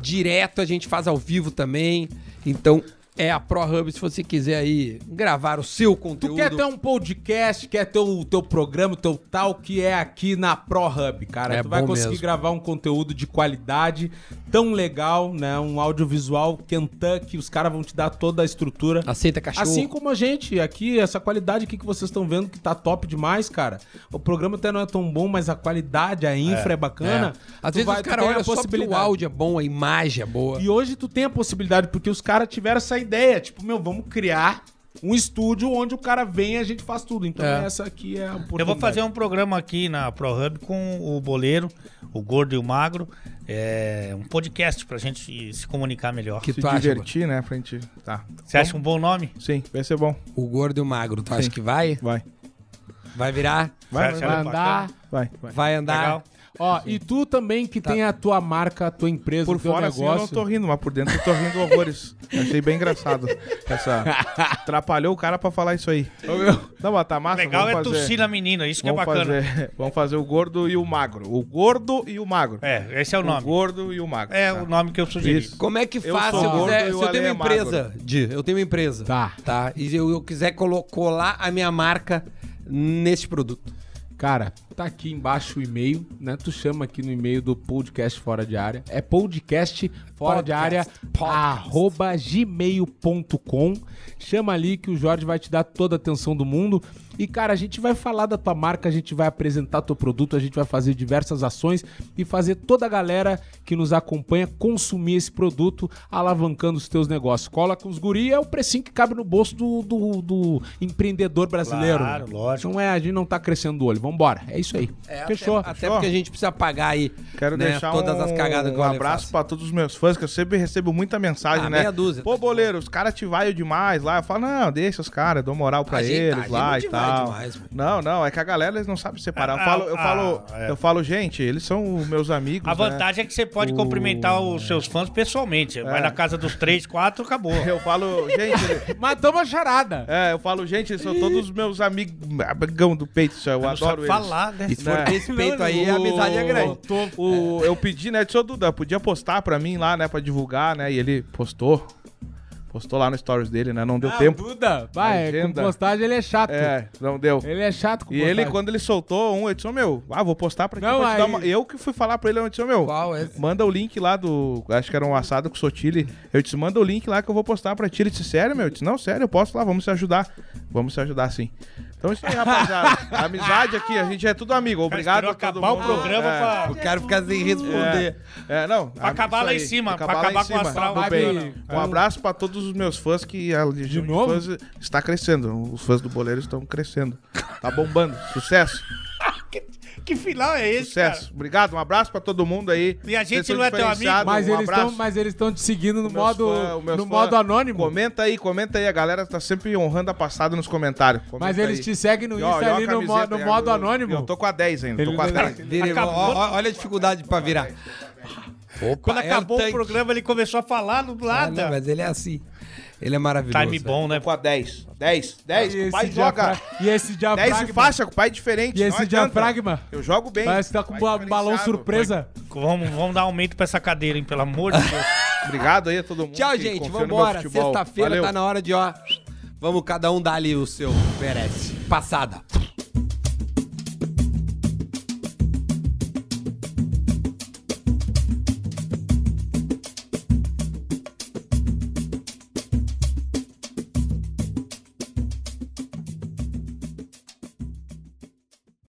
direto, a gente faz ao vivo também. Então, é a ProHub se você quiser aí gravar o seu Tu conteúdo. quer ter um podcast, quer ter o teu programa, o teu tal, que é aqui na ProHub, cara. É tu vai conseguir mesmo. gravar um conteúdo de qualidade, tão legal, né? Um audiovisual Kentucky, os caras vão te dar toda a estrutura. Aceita cachorro. Assim como a gente, aqui, essa qualidade aqui que vocês estão vendo que tá top demais, cara. O programa até não é tão bom, mas a qualidade, a infra é, bacana. É. Às Tu vezes vai- os tu caras olham só o áudio é bom, a imagem é boa. E hoje tu tem a possibilidade, porque os caras tiveram essa ideia, tipo, meu, vamos criar um estúdio onde o cara vem e a gente faz tudo. Então É. essa aqui é a Eu vou fazer um programa aqui na ProHub com o Boleiro, o Gordo e o Magro. É um podcast pra gente se comunicar melhor. Que Se tu acha? divertir, né? Pra gente. Tá. Você acha um bom nome? Sim, vai ser bom. O gordo e o magro, tu acha Sim. que vai? Vai. Vai virar? Vai, vai, acha Vai andar. vai, vai. Vai andar? Legal. Ó, e tu também que tem a tua marca, a tua empresa, Por o teu fora, assim, eu não negócio. tô rindo, mas por dentro eu tô rindo horrores. Achei bem engraçado. Essa... Atrapalhou o cara pra falar isso aí. Não, mas tá massa. Legal é vamos fazer... tossir na menina, isso que é Vamos bacana. fazer... vamos fazer o gordo e o magro. O gordo e o magro. É, esse é o O nome. gordo e o magro. É Tá. o nome que eu sugeri. Isso. Como é que Eu faz sou se eu gordo quiser? e Se o eu tenho Ale uma é empresa, Di, eu tenho uma empresa. Tá. Tá. E eu, eu quiser colo- colar a minha marca nesse produto. Cara, tá aqui embaixo o e-mail, né? Tu chama aqui no e-mail do podcast fora de área. É podcast fora de área Podcast. arroba gmail.com. Chama ali que o Jorge vai te dar toda a atenção do mundo. E, cara, a gente vai falar da tua marca, a gente vai apresentar teu produto, a gente vai fazer diversas ações e fazer toda a galera que nos acompanha consumir esse produto, alavancando os teus negócios. Cola com os guri é o precinho que cabe no bolso do, do, do empreendedor brasileiro. Claro, lógico. Não é, a gente não tá crescendo o olho. Vambora. É isso aí. Fechou. Até, até porque a gente precisa pagar aí Quero né, deixar todas um, as cagadas que um o abraço faz. pra todos os meus fãs, que eu sempre recebo muita mensagem, Ah, né? meia dúzia. Pô, boleiro, os caras te vaiam demais lá. Eu falo, não, deixa os caras, dou moral pra A gente- a eles lá e vai tal. demais, não, não, é que a galera eles não sabe separar. Eu Ah, falo, eu ah, falo, é. eu falo, gente, eles são meus amigos. A né? vantagem é que você pode cumprimentar os seus fãs pessoalmente. Vai É. na casa dos três, quatro, acabou. Eu falo, gente, Matou uma charada. é, eu falo, gente, eles são todos meus amigos, amigão do peito, eu, não adoro eles. falar, né? E se for respeito aí, a amizade é grande. O, eu pedi, né, seu Duda, podia postar pra mim lá, né, pra divulgar, né, e ele postou. Postou lá no stories dele, né, não deu Ah, tempo. Duda, vai, com Agenda. postagem ele é chato. É, não deu. Ele é chato com E ele, quando ele soltou um, ele disse, meu, ah, vou postar pra ti Não, pra te dar aí- uma... Eu que fui falar pra ele, eu disse, ô meu, Qual é esse? manda o link lá do... Acho que era um assado com Sotile. Eu disse, manda o link lá que eu vou postar pra ti. Ele disse, sério, meu? Eu disse, não, sério, eu posso lá, vamos se ajudar. Vamos se ajudar sim. Então isso aí, rapaziada. Amizade aqui, a gente é tudo amigo. Obrigado a todo acabar o mundo. programa é, pra- O cara fica sem responder. É, não. Pra acabar lá em cima, pra pra lá em acabar com o cima. astral. Bem. Um abraço pra todos os meus fãs que a legião de, novo? fãs está crescendo. Os fãs do Boleiro estão crescendo. Tá bombando. Sucesso. Que final é esse, cara? Sucesso. Obrigado. Um abraço pra todo mundo aí. E a gente não é teu amigo? Mas um eles abraço. estão, mas eles estão te seguindo no meus modo, fã- no fã- modo anônimo. Comenta aí, comenta aí. A galera tá sempre honrando a passada nos comentários. Comenta Mas eles aí. te seguem no Insta ali no, mo- no modo eu- anônimo. Eu tô com a 10 ainda. Tô Ele- com a ele- 10. Vira- Acabou. ó, ó, olha a dificuldade pra virar. Opa, Quando é acabou tanque. o programa, ele começou a falar do Ah, nada. não, mas ele é assim. Ele é maravilhoso. Time bom, né? Com a 10. 10. 10. E O pai esse joga. E esse 10 diafragma. de faixa, com o pai é diferente. E esse diafragma. Eu jogo bem. Parece que tá com ba- balão surpresa. Vamos, vamos dar aumento pra essa cadeira, hein? Pelo amor de Deus. Obrigado aí a todo mundo. Tchau, gente. Vambora. Sexta-feira tá na hora de, ó. Vamos cada um dar ali o seu merece. Passada.